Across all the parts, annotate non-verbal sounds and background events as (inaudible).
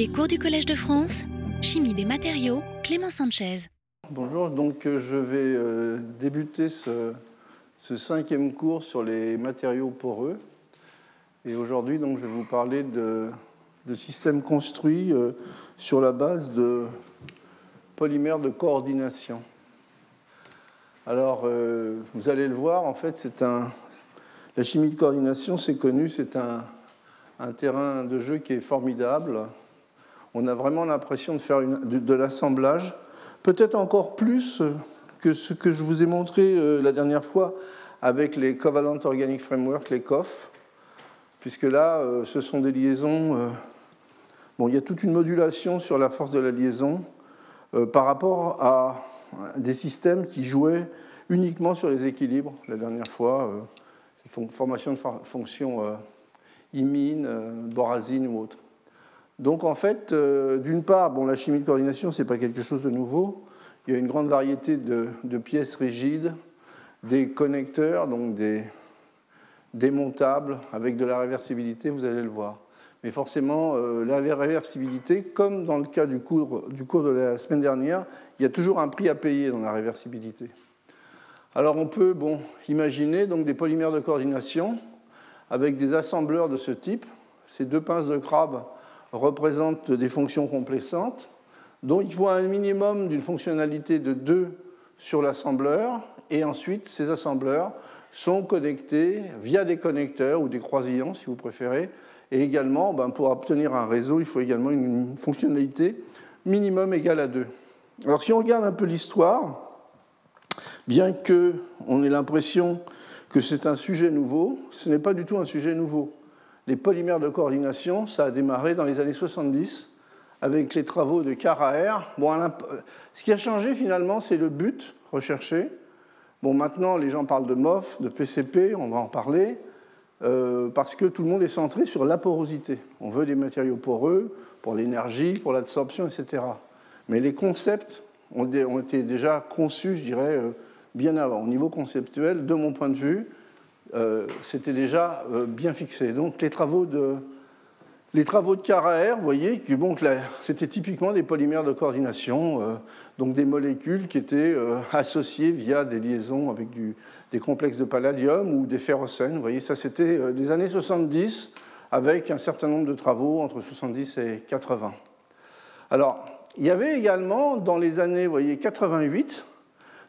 Les cours du Collège de France, Chimie des matériaux, Clément Sanchez. Bonjour, donc euh, je vais euh, débuter ce, cinquième cours sur les matériaux poreux. Et aujourd'hui, donc, je vais vous parler de, systèmes construits euh, sur la base de polymères de coordination. Alors, vous allez le voir, en fait, c'est un. La chimie de coordination, c'est connu, c'est un terrain de jeu qui est formidable. On a vraiment l'impression de faire de, l'assemblage, peut-être encore plus que ce que je vous ai montré euh, la dernière fois avec les Covalent Organic Framework, les COF, puisque là, euh, ce sont des liaisons. euh, bon, il y a toute une modulation sur la force de la liaison euh, par rapport à des systèmes qui jouaient uniquement sur les équilibres la dernière fois, euh, formation de fon- fonctions euh, imine, euh, borazine ou autre. Donc en fait, euh, d'une part, bon, la chimie de coordination, ce n'est pas quelque chose de nouveau. Il y a une grande variété de, pièces rigides, des connecteurs, donc des démontables avec de la réversibilité, vous allez le voir. Mais forcément, euh, la réversibilité, comme dans le cas du cours, du cours de la semaine dernière, il y a toujours un prix à payer dans la réversibilité. Alors on peut bon, imaginer donc des polymères de coordination avec des assembleurs de ce type. Ces deux pinces de crabe représentent des fonctions complexantes, dont il faut un minimum d'une fonctionnalité de 2 sur l'assembleur, et ensuite ces assembleurs sont connectés via des connecteurs ou des croisillons, si vous préférez, et également, ben, pour obtenir un réseau, il faut également une fonctionnalité minimum égale à 2. Alors si on regarde un peu l'histoire, bien qu'on ait l'impression que c'est un sujet nouveau, ce n'est pas du tout un sujet nouveau. Les polymères de coordination, ça a démarré dans les années 70 avec les travaux de Caraher. Bon, imp- ce qui a changé finalement, c'est le but recherché. Bon, maintenant, les gens parlent de MOF, de PCP, on va en parler, euh, parce que tout le monde est centré sur la porosité. On veut des matériaux poreux pour l'énergie, pour l'absorption, etc. Mais les concepts ont été déjà conçus, je dirais, euh, bien avant. Au niveau conceptuel, de mon point de vue, euh, c'était déjà euh, bien fixé. Donc les travaux de, les travaux de vous voyez, c'était typiquement des polymères de coordination, euh, donc des molécules qui étaient associées via des liaisons avec des complexes de palladium ou des ferrocènes. Vous voyez, ça c'était les années 70 avec un certain nombre de travaux entre 70 et 80. Alors, il y avait également dans les années voyez, 88,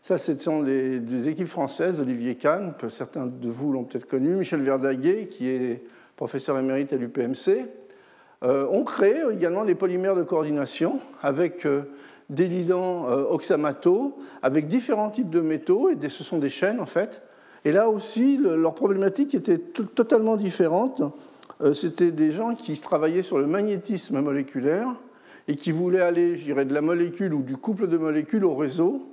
ça ce sont des, équipes françaises, Olivier Kahn, certains de vous l'ont peut-être connu, Michel Verdaguet, qui est professeur émérite à l'UPMC, euh, ont créé également des polymères de coordination avec euh, des ligands euh, oxamato, avec différents types de métaux, et des- ce sont des chaînes en fait. Et là aussi, le- leur problématique était to- totalement différente. C'était des gens qui travaillaient sur le magnétisme moléculaire et qui voulaient aller, je dirais, de la molécule ou du couple de molécules au réseau.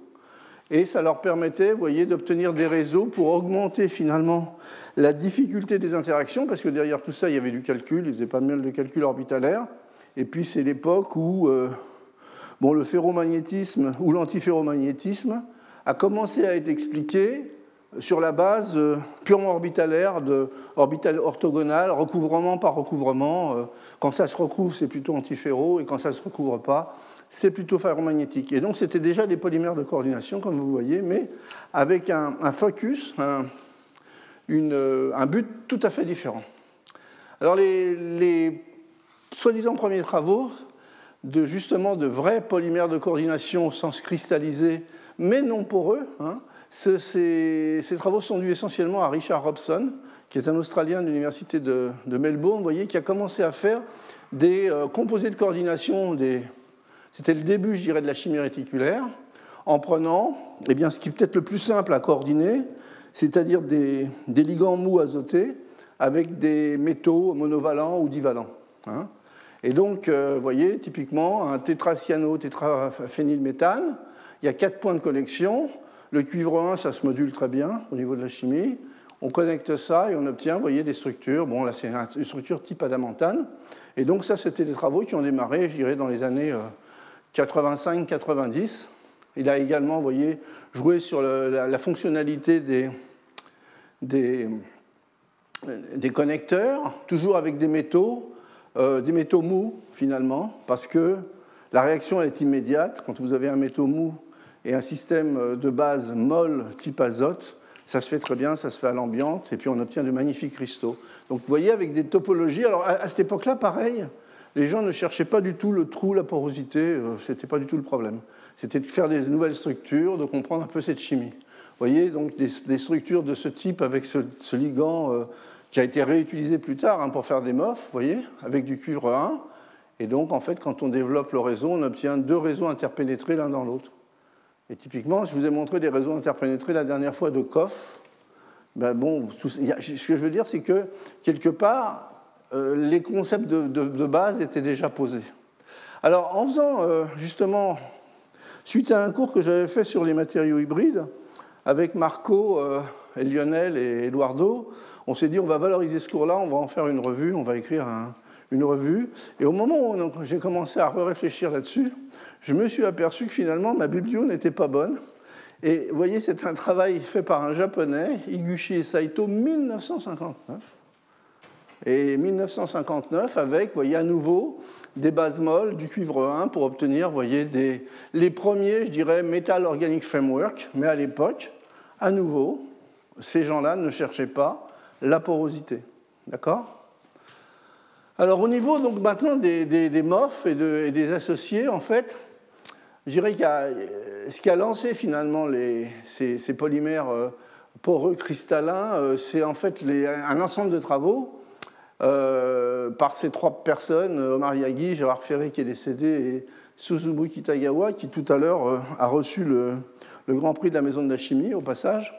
Et ça leur permettait, voyez, d'obtenir des réseaux pour augmenter finalement la difficulté des interactions, parce que derrière tout ça, il y avait du calcul, ils faisaient pas mal de calcul orbitalaire. Et puis c'est l'époque où euh, bon, le ferromagnétisme ou l'antiferromagnétisme a commencé à être expliqué sur la base euh, purement orbitalaire, de orbital orthogonal, recouvrement par recouvrement. Euh, Quand ça se recouvre, c'est plutôt antiferro, et quand ça ne se recouvre pas, c'est plutôt ferromagnétique. Et donc c'était déjà des polymères de coordination, comme vous voyez, mais avec un, focus, un, but tout à fait différent. Alors les, soi-disant premiers travaux de justement de vrais polymères de coordination au sens cristallisé, mais non poreux, hein, ce- ces, travaux sont dus essentiellement à Richard Robson, qui est un Australien de l'université de, Melbourne, voyez, qui a commencé à faire des euh, composés de coordination, des, c'était le début, je dirais, de la chimie réticulaire, en prenant eh bien, ce qui est peut-être le plus simple à coordonner, c'est-à-dire des, ligands mous azotés avec des métaux monovalents ou divalents. hein. Et donc, euh, vous voyez, typiquement, un tétracyano, tétraphénylméthane, il y a quatre points de connexion. Le cuivre 1, ça se module très bien au niveau de la chimie. On connecte ça et on obtient, vous voyez, des structures. Bon, là, c'est une structure type adamantane. Et donc, ça, c'était des travaux qui ont démarré, je dirais, dans les années euh, 85-90. Il a également, joué sur la, fonctionnalité des, des, connecteurs, toujours avec des métaux, euh, des métaux mous, finalement, parce que la réaction est immédiate. Quand vous avez un métaux mou et un système de base molle type azote, ça se fait très bien, ça se fait à l'ambiante, et puis on obtient de magnifiques cristaux. Donc vous voyez, avec des topologies, alors à, cette époque-là, pareil, les gens ne cherchaient pas du tout le trou, la porosité, euh, ce n'était pas du tout le problème. C'était de faire des nouvelles structures, de comprendre un peu cette chimie. Vous voyez, donc des, structures de ce type avec ce, ligand euh, qui a été réutilisé plus tard hein, pour faire des MOF, vous voyez, avec du cuivre 1. Et donc, en fait, quand on développe le réseau, on obtient deux réseaux interpénétrés l'un dans l'autre. Et typiquement, je vous ai montré des réseaux interpénétrés la dernière fois de Koff. Ben bon, ce que je veux dire, c'est que quelque part, les concepts de, base étaient déjà posés. Alors, en faisant euh, justement, suite à un cours que j'avais fait sur les matériaux hybrides, avec Marco, euh, Lionel et Eduardo, on s'est dit on va valoriser ce cours-là, on va en faire une revue, on va écrire une revue. Et au moment où j'ai commencé à réfléchir là-dessus, je me suis aperçu que finalement ma biblio n'était pas bonne. Et vous voyez, c'est un travail fait par un japonais, Iguchi et Saito, 1959. Et 1959, avec, voyez, à nouveau des bases molles du cuivre 1 pour obtenir, voyez, les premiers, je dirais, Metal Organic Framework. Mais à l'époque, à nouveau, ces gens-là ne cherchaient pas la porosité. D'accord? Alors au niveau donc maintenant des, des, MOF et, des associés, en fait, je dirais qu'il ce qui a lancé finalement ces, polymères euh, poreux cristallins, euh, c'est en fait un ensemble de travaux euh, par ces trois personnes, Omar Yagi, Gérard Ferré qui est décédé et Suzubu Kitagawa qui tout à l'heure a reçu le, Grand Prix de la Maison de la Chimie au passage.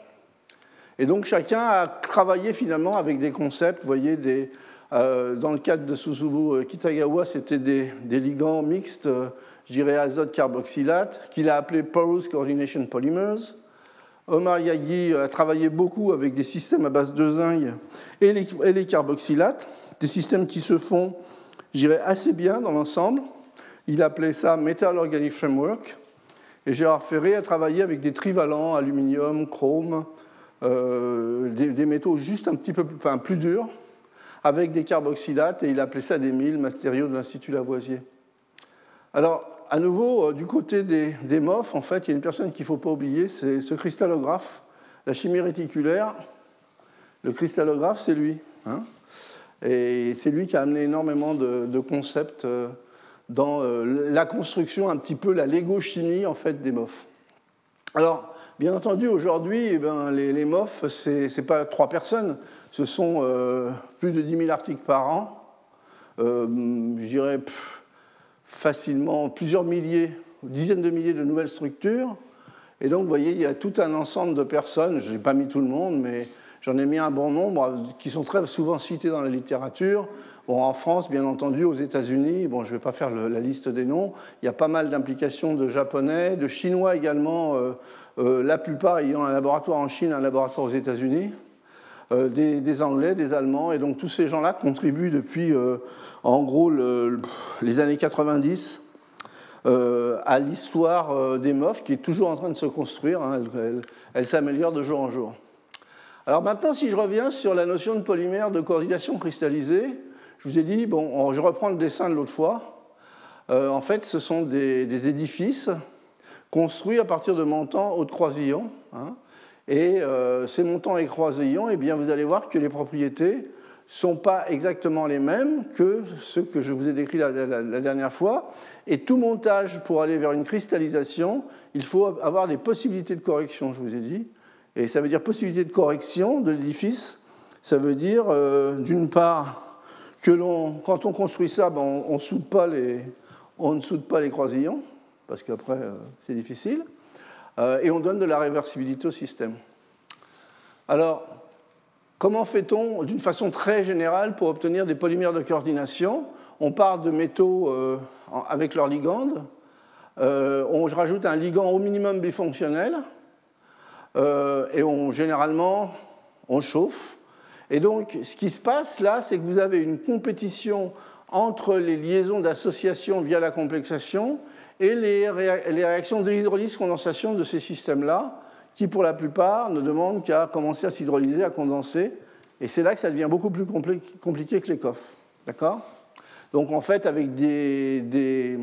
Et donc chacun a travaillé finalement avec des concepts, vous voyez, des, dans le cadre de Suzubu Kitagawa, c'était des, des, ligands mixtes je dirais azote carboxylate, qu'il a appelé Porous Coordination Polymers. Omar Yagi a travaillé beaucoup avec des systèmes à base de zinc et les, carboxylates, des systèmes qui se font, je dirais, assez bien dans l'ensemble. Il appelait ça Metal Organic Framework. Et Gérard Ferré a travaillé avec des trivalents, aluminium, chrome, euh, des, métaux juste un petit peu plus, enfin, plus durs, avec des carboxylates, et il appelait ça des milles, matériaux de l'Institut Lavoisier. Alors, à nouveau, euh, du côté des, des, MOF, en fait, il y a une personne qu'il ne faut pas oublier, c'est ce cristallographe, la chimie réticulaire. Le cristallographe, c'est lui. Hein. et c'est lui qui a amené énormément de, concepts euh, dans euh, la construction, un petit peu la Lego-chimie en fait, des MOF. Alors, bien entendu, aujourd'hui, eh ben, les, les, MOF, ce n'est pas trois personnes, ce sont plus de 10 000 articles par an. je dirais facilement plusieurs milliers, dizaines de milliers de nouvelles structures. Et donc, vous voyez, il y a tout un ensemble de personnes, je n'ai pas mis tout le monde, mais j'en ai mis un bon nombre, qui sont très souvent cités dans la littérature. Bon, en France, bien entendu, aux États-Unis, bon, je ne vais pas faire la liste des noms, il y a pas mal d'implications de Japonais, de Chinois également, euh, euh, la plupart ayant un laboratoire en Chine, un laboratoire aux États-Unis. Euh, des, Anglais, des Allemands, et donc tous ces gens-là contribuent depuis, euh, en gros, les années 90 euh, à l'histoire des MOF qui est toujours en train de se construire. Hein. elle, s'améliore de jour en jour. Alors maintenant, si je reviens sur la notion de polymère de coordination cristallisée, je vous ai dit, bon, je reprends le dessin de l'autre fois. en fait, ce sont des, édifices construits à partir de montants haut de croisillon. Hein, et euh, ces montants et croisillons, eh bien, vous allez voir que les propriétés ne sont pas exactement les mêmes que ceux que je vous ai décrits la, dernière fois. Et tout montage pour aller vers une cristallisation, il faut avoir des possibilités de correction, je vous ai dit. Et ça veut dire possibilité de correction de l'édifice. Ça veut dire, euh, d'une part, que quand on construit ça, ben, on, on ne soude pas les croisillons, parce qu'après, euh, c'est difficile. Euh, et on donne de la réversibilité au système. Alors, comment fait-on d'une façon très générale pour obtenir des polymères de coordination? On part de métaux euh, avec leur ligande, euh, on rajoute un ligand au minimum bifonctionnel, et on, généralement, on chauffe. Et donc, ce qui se passe là, c'est que vous avez une compétition entre les liaisons d'association via la complexation et les, réactions d'hydrolyse-condensation de ces systèmes-là, qui pour la plupart ne demandent qu'à commencer à s'hydrolyser, à condenser. Et c'est là que ça devient beaucoup plus compliqué que les coffres. D'accord? Donc en fait, avec des,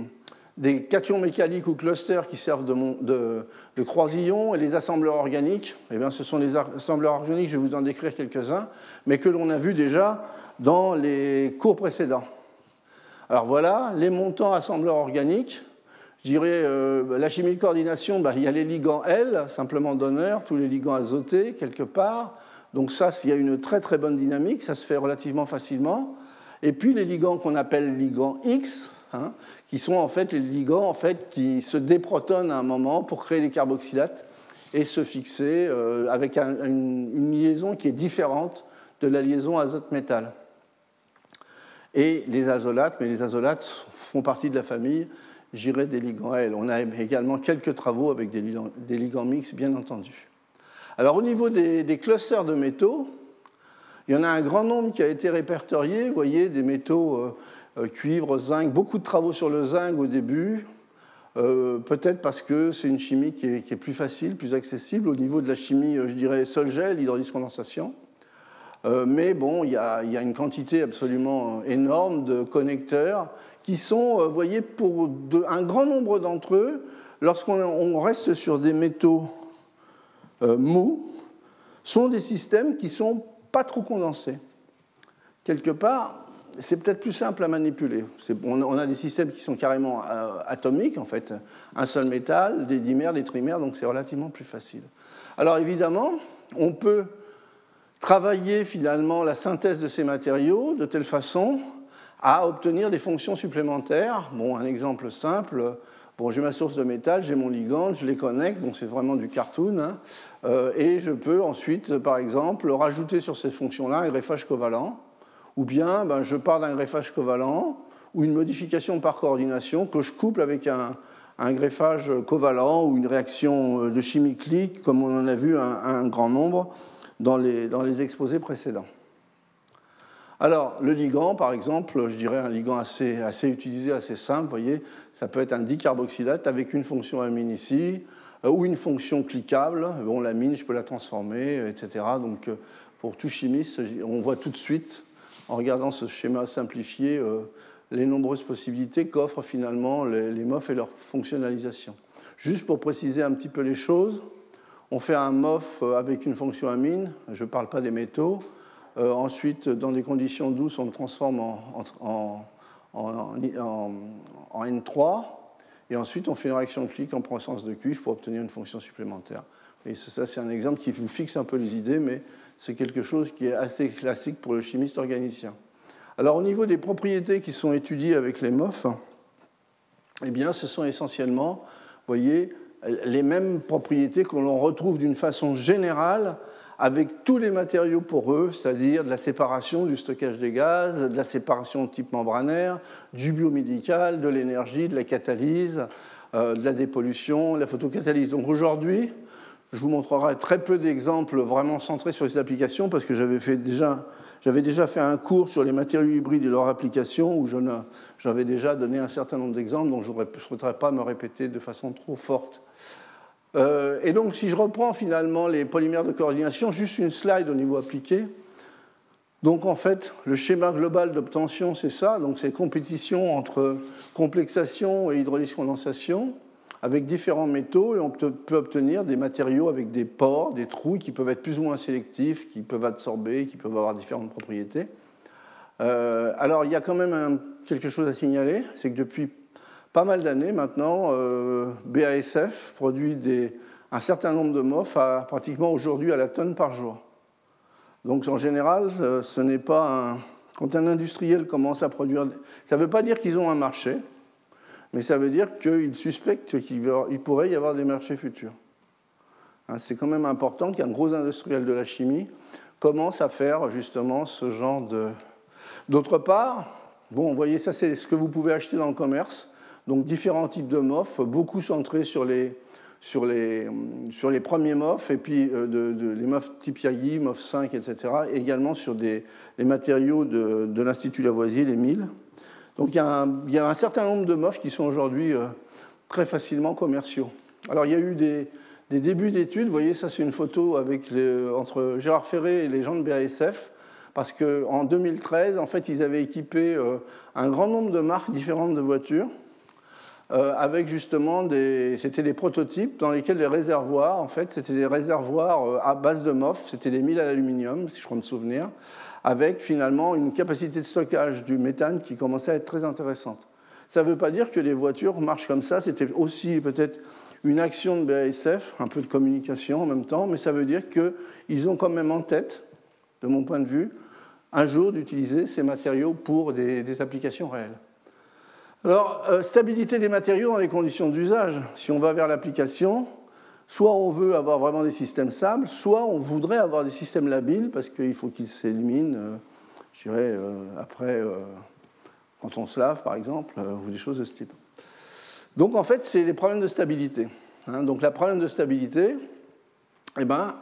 cations mécaniques ou clusters qui servent de, de, croisillons et les assembleurs organiques, eh bien, ce sont les assembleurs organiques, je vais vous en décrire quelques-uns, mais que l'on a vu déjà dans les cours précédents. Alors voilà, les montants assembleurs organiques. Je dirais, euh, la chimie de coordination, bah, il y a les ligands L, simplement d'honneur, tous les ligands azotés, quelque part. Donc ça, s'il y a une très très bonne dynamique, ça se fait relativement facilement. Et puis les ligands qu'on appelle ligands X, hein, qui sont en fait les ligands en fait, qui se déprotonent à un moment pour créer des carboxylates et se fixer euh, avec une, une, liaison qui est différente de la liaison azote-métal. Et les azolates, mais les azolates font partie de la famille, j'irais des ligands L. On a également quelques travaux avec des ligands, mixtes, bien entendu. Alors au niveau des, clusters de métaux, il y en a un grand nombre qui a été répertorié. Vous voyez, des métaux euh, euh, cuivre, zinc, beaucoup de travaux sur le zinc au début. Euh, peut-être parce que c'est une chimie qui est, plus facile, plus accessible au niveau de la chimie, je dirais, sol-gel, hydrolyse-condensation. Mais bon, il y, a, une quantité absolument énorme de connecteurs qui sont, vous voyez, pour un grand nombre d'entre eux, lorsqu'on reste sur des métaux euh, mous sont des systèmes qui ne sont pas trop condensés. Quelque part, c'est peut-être plus simple à manipuler. On a des systèmes qui sont carrément euh, atomiques, en fait, un seul métal, des dimères, des trimères, donc c'est relativement plus facile. Alors évidemment, on peut travailler finalement la synthèse de ces matériaux de telle façon à obtenir des fonctions supplémentaires. Bon, un exemple simple, Bon, j'ai ma source de métal, j'ai mon ligand, je les connecte, donc c'est vraiment du cartoon. Hein. Euh, et je peux ensuite, par exemple, rajouter sur ces fonctions-là un greffage covalent. Ou bien ben, je pars d'un greffage covalent ou une modification par coordination que je couple avec un, greffage covalent ou une réaction de chimie clique, comme on en a vu un, grand nombre dans les, exposés précédents. Alors, le ligand, par exemple, je dirais un ligand assez, utilisé, assez simple, vous voyez, ça peut être un dicarboxylate avec une fonction amine ici, euh, ou une fonction cliquable. Bon, l'amine, je peux la transformer, etc. Donc, euh, pour tout chimiste, on voit tout de suite, en regardant ce schéma simplifié, euh, les nombreuses possibilités qu'offrent finalement les MOF et leur fonctionnalisation. Juste pour préciser un petit peu les choses, on fait un MOF avec une fonction amine, je ne parle pas des métaux. ensuite, dans des conditions douces, on le transforme en en, N3, et ensuite on fait une réaction clic en présence de cuivre pour obtenir une fonction supplémentaire. Et ça, c'est un exemple qui vous fixe un peu les idées, mais c'est quelque chose qui est assez classique pour le chimiste organicien. Alors au niveau des propriétés qui sont étudiées avec les MOF, eh bien, ce sont essentiellement, vous voyez, les mêmes propriétés que l'on retrouve d'une façon générale avec tous les matériaux poreux, c'est-à-dire de la séparation du stockage des gaz, de la séparation type membranaire, du biomédical, de l'énergie, de la catalyse, euh, de la dépollution, de la photocatalyse. Donc aujourd'hui, je vous montrerai très peu d'exemples vraiment centrés sur ces applications parce que j'avais déjà, déjà fait un cours sur les matériaux hybrides et leur application où j'avais déjà donné un certain nombre d'exemples, donc je ne souhaiterais pas me répéter de façon trop forte euh, et donc, si je reprends finalement les polymères de coordination, juste une slide au niveau appliqué. Donc, en fait, le schéma global d'obtention, c'est ça. Donc, c'est compétition entre complexation et hydrolyse-condensation avec différents métaux et on peut obtenir des matériaux avec des pores, des trous qui peuvent être plus ou moins sélectifs, qui peuvent absorber, qui peuvent avoir différentes propriétés. Euh, alors, il y a quand même quelque chose à signaler, c'est que depuis pas mal d'années maintenant, euh, BASF produit un certain nombre de MOF à, pratiquement aujourd'hui à la tonne par jour. Donc en général, euh, ce n'est pas un... Quand un industriel commence à produire... Ça ne veut pas dire qu'ils ont un marché, mais ça veut dire qu'ils suspectent qu'il pourrait y avoir des marchés futurs. Hein, c'est quand même important qu'un gros industriel de la chimie commence à faire justement ce genre de... D'autre part, bon, vous voyez, ça c'est ce que vous pouvez acheter dans le commerce. Donc différents types de MOF, beaucoup centrés sur les, sur les, sur les premiers MOF, et puis euh, de, les MOF type Yagi, MOF 5, etc. Et également sur des, les matériaux de, de l'Institut Lavoisier, les 1000. Donc il y, a un, il y, a un, certain nombre de MOF qui sont aujourd'hui euh, très facilement commerciaux. Alors il y a eu des, des débuts d'études, vous voyez, ça c'est une photo avec entre Gérard Ferré et les gens de BASF parce qu'en 2013, en fait, ils avaient équipé euh, un grand nombre de marques différentes de voitures, avec justement des, c'était des prototypes dans lesquels les réservoirs, en fait, c'était des réservoirs euh, à base de MOF, c'était des milles à l'aluminium, si je crois me souvenir, avec finalement une capacité de stockage du méthane qui commençait à être très intéressante. Ça ne veut pas dire que les voitures marchent comme ça, c'était aussi peut-être une action de BASF, un peu de communication en même temps, mais ça veut dire qu'ils ont quand même en tête, de mon point de vue, un jour d'utiliser ces matériaux pour des, applications réelles. Alors, euh, stabilité des matériaux dans les conditions d'usage. Si on va vers l'application, soit on veut avoir vraiment des systèmes stables, soit on voudrait avoir des systèmes labiles parce qu'il faut qu'ils s'éliminent, euh, je dirais, euh, après, quand on se lave par exemple, ou des choses de ce type. Donc en fait, c'est des problèmes de stabilité. Hein. donc le problème de stabilité, eh ben,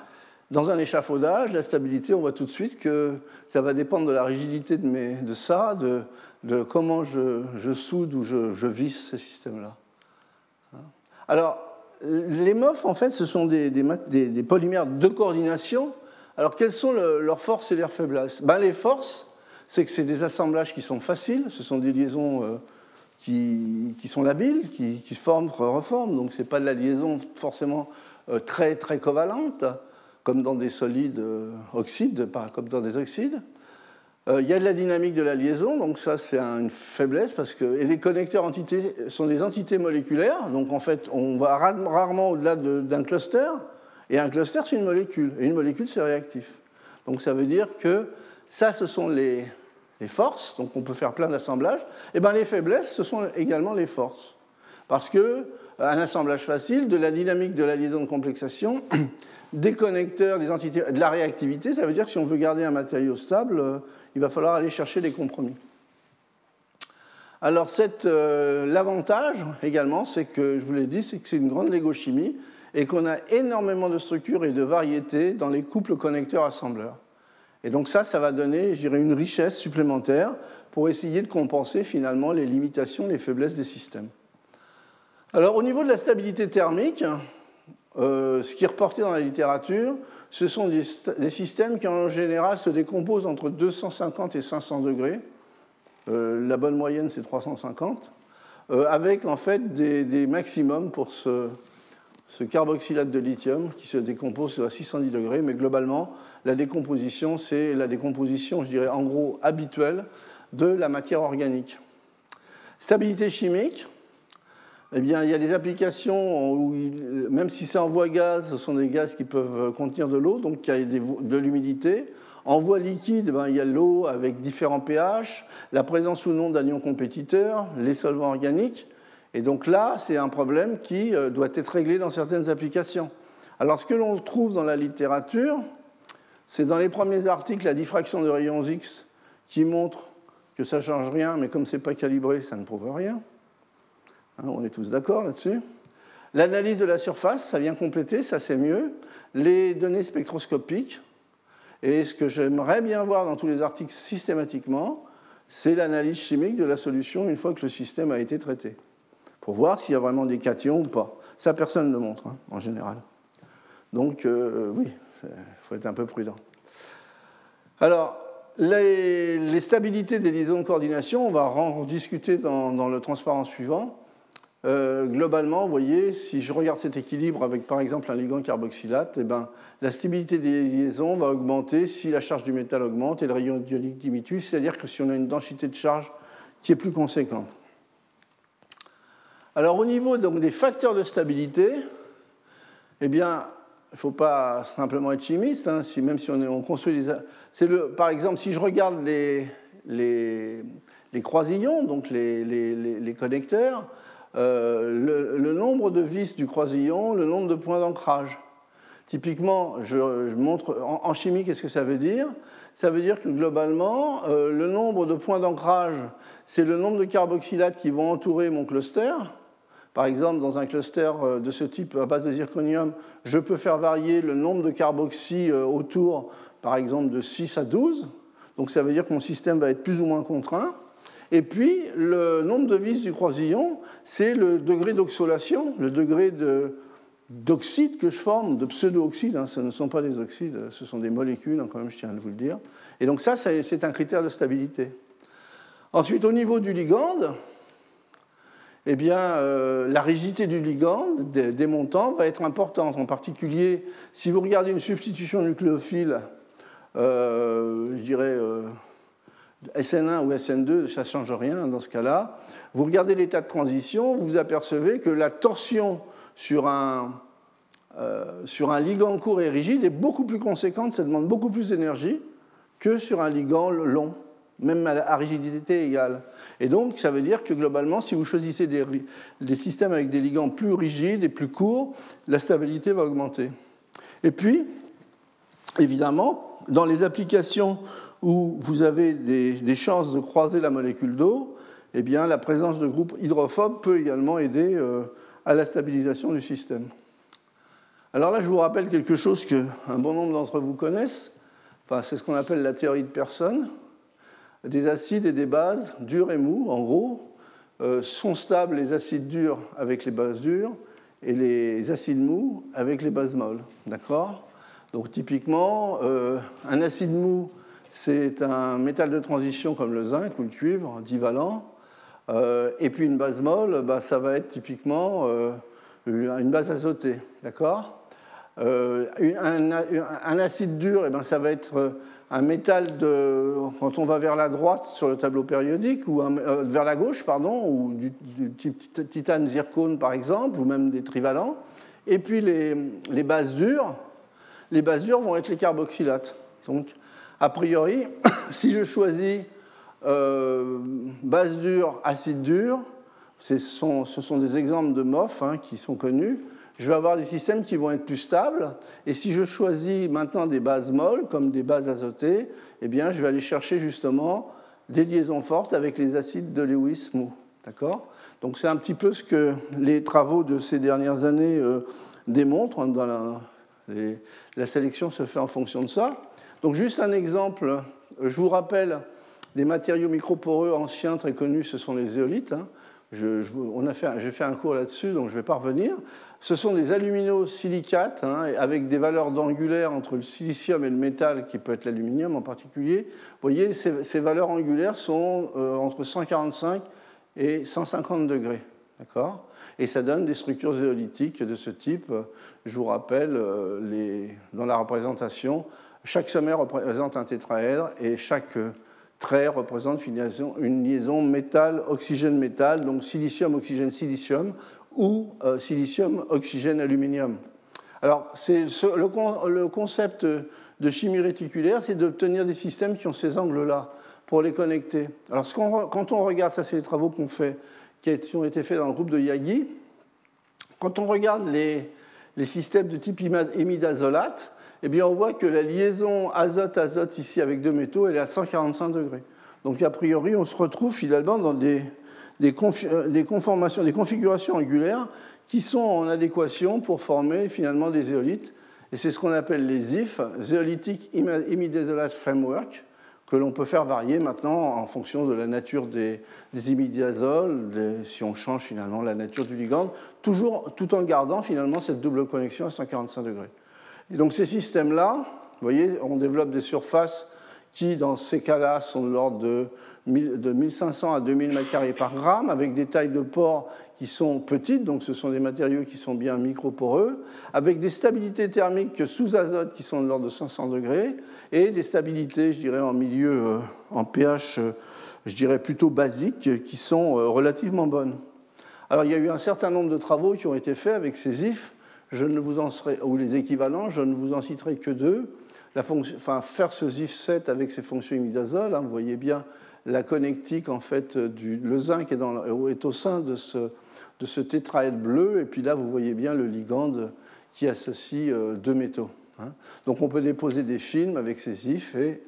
dans un échafaudage, la stabilité, on voit tout de suite que ça va dépendre de la rigidité de, de ça, de, de comment je, soude ou je, visse ces systèmes-là. Alors, les MOF, en fait, ce sont des, polymères de coordination. Alors, quelles sont leurs forces et leurs faiblesses? Ben, Les forces, c'est que c'est des assemblages qui sont faciles, ce sont des liaisons euh, qui, sont labiles, qui, qui forment, reforment. Donc ce n'est pas de la liaison forcément euh, très, très covalente, comme dans des solides euh, oxydes, comme dans des oxydes. Euh, il y a de la dynamique de la liaison, donc ça c'est une faiblesse parce que et les connecteurs sont des entités moléculaires, donc en fait on va rarement au-delà d'un cluster, et un cluster c'est une molécule, et une molécule c'est réactif. Donc ça veut dire que ça ce sont les, les forces, donc on peut faire plein d'assemblages, et bien les faiblesses, ce sont également les forces. Parce que un assemblage facile, de la dynamique de la liaison de complexation, (coughs) des connecteurs, des entités, de la réactivité, ça veut dire que si on veut garder un matériau stable, euh, il va falloir aller chercher des compromis. Alors euh, l'avantage également, c'est que, je vous l'ai dit, c'est que c'est une grande légochimie et qu'on a énormément de structures et de variétés dans les couples connecteurs-assembleurs. Et donc ça, ça va donner, je une richesse supplémentaire pour essayer de compenser finalement les limitations, les faiblesses des systèmes. Alors au niveau de la stabilité thermique, euh, ce qui est reporté dans la littérature, ce sont des, systèmes qui en général se décomposent entre 250 et 500 degrés. Euh, la bonne moyenne, c'est 350, euh, avec en fait des, maximums pour ce carboxylate de lithium qui se décompose à 610 degrés, mais globalement, la décomposition, c'est la décomposition, je dirais, en gros, habituelle de la matière organique. Stabilité chimique, eh bien, il y a des applications où, même si c'est en voie gaz, ce sont des gaz qui peuvent contenir de l'eau, donc il y a de l'humidité. En voie liquide, ben, il y a l'eau avec différents pH, la présence ou non d'anions compétiteurs, les solvants organiques. Et donc là, c'est un problème qui euh, doit être réglé dans certaines applications. Alors ce que l'on trouve dans la littérature, c'est dans les premiers articles la diffraction de rayons X qui montre que ça ne change rien, mais comme ce n'est pas calibré, ça ne prouve rien. Hein, on est tous d'accord là-dessus. L'analyse de la surface, ça vient compléter, ça c'est mieux. Les données spectroscopiques. Et ce que j'aimerais bien voir dans tous les articles systématiquement, c'est l'analyse chimique de la solution une fois que le système a été traité pour voir s'il y a vraiment des cations ou pas. Ça, personne ne le montre, hein, en général. Donc, euh, oui, il faut être un peu prudent. Alors, les, stabilités des liaisons de coordination, on va en discuter dans, le transparent suivant. Euh, globalement, vous voyez, si je regarde cet équilibre avec par exemple un ligand carboxylate, eh ben, la stabilité des liaisons va augmenter si la charge du métal augmente et le rayon ionique diminue, c'est-à-dire que si on a une densité de charge qui est plus conséquente. Alors au niveau donc, des facteurs de stabilité, eh bien, il ne faut pas simplement être chimiste, hein, même si on, construit des... C'est le, par exemple, si je regarde les, les, croisillons, donc les, connecteurs, euh, le, nombre de vis du croisillon, le nombre de points d'ancrage. Typiquement, je, montre en, chimie, qu'est-ce que ça veut dire? Ça veut dire que globalement, euh, le nombre de points d'ancrage, c'est le nombre de carboxylates qui vont entourer mon cluster. Par exemple, dans un cluster euh, de ce type à base de zirconium, je peux faire varier le nombre de carboxy autour, par exemple, de 6 à 12. Donc ça veut dire que mon système va être plus ou moins contraint. Et puis, le nombre de vis du croisillon, c'est le degré d'oxolation, le degré de, d'oxydes que je forme, de pseudo-oxydes, hein, ce ne sont pas des oxydes, ce sont des molécules, hein, quand même, je tiens à vous le dire. Et donc ça, c'est un critère de stabilité. Ensuite, au niveau du ligand, eh bien, euh, la rigidité du ligand des, montants va être importante. En particulier, si vous regardez une substitution nucléophile, euh, je dirais euh, SN1 ou SN2, ça ne change rien dans ce cas-là. Vous regardez l'état de transition, vous apercevez que la torsion sur un, sur un ligand court et rigide est beaucoup plus conséquente, ça demande beaucoup plus d'énergie que sur un ligand long même à rigidité égale. Et donc, ça veut dire que globalement, si vous choisissez des, systèmes avec des ligands plus rigides et plus courts, la stabilité va augmenter. Et puis, évidemment, dans les applications où vous avez des, chances de croiser la molécule d'eau, eh bien, la présence de groupes hydrophobes peut également aider euh, à la stabilisation du système. Alors là, je vous rappelle quelque chose qu'un bon nombre d'entre vous connaissent. Enfin, c'est ce qu'on appelle la théorie de personne des acides et des bases durs et mous, en gros, euh, sont stables les acides durs avec les bases dures et les acides mous avec les bases molles. D'accord? Donc typiquement, euh, un acide mou, c'est un métal de transition comme le zinc ou le cuivre, divalent. Euh, et puis une base molle, bah, ça va être typiquement une base azotée. D'accord? Un, un, acide dur, eh ben, ça va être un métal de, quand on va vers la droite sur le tableau périodique, ou euh, vers la gauche, pardon, ou du, type titane zircone par exemple, ou même des trivalents. Et puis les, les, bases dures, les bases dures vont être les carboxylates. Donc, a priori, (coughs) si je choisis euh, base dure, acide dur, ce sont, des exemples de MOF hein, qui sont connus je vais avoir des systèmes qui vont être plus stables. Et si je choisis maintenant des bases molles, comme des bases azotées, eh bien, je vais aller chercher justement des liaisons fortes avec les acides de Lewis mou. D'accord? Donc c'est un petit peu ce que les travaux de ces dernières années euh, démontrent. Hein, la, sélection se fait en fonction de ça. Donc juste un exemple, je vous rappelle des matériaux microporeux anciens très connus, ce sont les zéolites. Hein. Fait, j'ai fait un cours là-dessus, donc je ne vais pas revenir. Ce sont des aluminosilicates hein, avec des valeurs d'angulaire entre le silicium et le métal, qui peut être l'aluminium en particulier. Vous voyez, ces, valeurs angulaires sont euh, entre 145 et 150 degrés. D'accord? Et ça donne des structures zéolithiques de ce type. Je vous rappelle, euh, dans la représentation, chaque sommaire représente un tétraèdre et chaque trait représente une liaison, une liaison métal, oxygène, métal, donc silicium, oxygène, silicium, ou euh, silicium, oxygène, aluminium. Alors, le, le, concept de chimie réticulaire, c'est d'obtenir des systèmes qui ont ces angles-là pour les connecter. Alors, quand on regarde, ça c'est les travaux qu'on fait, qui ont été faits dans le groupe de Yagi, quand on regarde les, les systèmes de type imidazolate, eh bien, on voit que la liaison azote-azote ici avec deux métaux, elle est à 145 degrés. Donc, a priori, on se retrouve finalement dans des, euh, des, conformations, des configurations angulaires qui sont en adéquation pour former finalement des zéolites. Et c'est ce qu'on appelle les IF, Zeolitic Imidazolat Framework, que l'on peut faire varier maintenant en fonction de la nature des, des imidazoles, si on change finalement la nature du ligand, toujours tout en gardant finalement cette double connexion à 145 degrés. Et donc ces systèmes-là, vous voyez, on développe des surfaces qui, dans ces cas-là, sont de l'ordre de de 1500 à 2000 m2 par gramme, avec des tailles de pores qui sont petites, donc ce sont des matériaux qui sont bien microporeux, avec des stabilités thermiques sous azote qui sont de l'ordre de 500 degrés, et des stabilités, je dirais, en milieu, euh, en pH, euh, je dirais plutôt basique, qui sont euh, relativement bonnes. Alors il y a eu un certain nombre de travaux qui ont été faits avec ces IF, je ne vous en serai, ou les équivalents, je ne vous en citerai que deux. La fonction, enfin, faire ce ZIF7 avec ses fonctions imidazole, hein, vous voyez bien la connectique, en fait, du, le zinc est, au sein de ce, de ce, tétraèdre bleu, et puis là, vous voyez bien le ligand qui associe euh, deux métaux. Hein. Donc on peut déposer des films avec ces ifs, et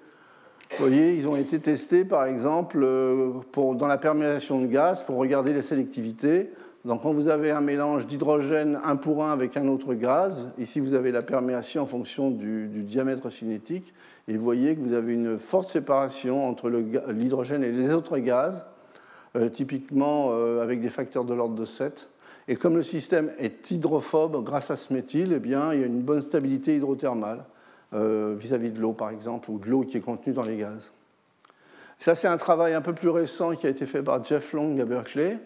vous voyez, ils ont été testés, par exemple, euh, pour, dans la perméation de gaz, pour regarder la sélectivité. Donc quand vous avez un mélange d'hydrogène un pour un avec un autre gaz, ici vous avez la perméation en fonction du, diamètre cinétique, et vous voyez que vous avez une forte séparation entre l'hydrogène et les autres gaz, euh, typiquement euh, avec des facteurs de l'ordre de 7. Et comme le système est hydrophobe grâce à ce méthyle, eh bien, il y a une bonne stabilité hydrothermale euh, vis-à-vis de l'eau, par exemple, ou de l'eau qui est contenue dans les gaz. Ça, c'est un travail un peu plus récent qui a été fait par Jeff Long à Berkeley.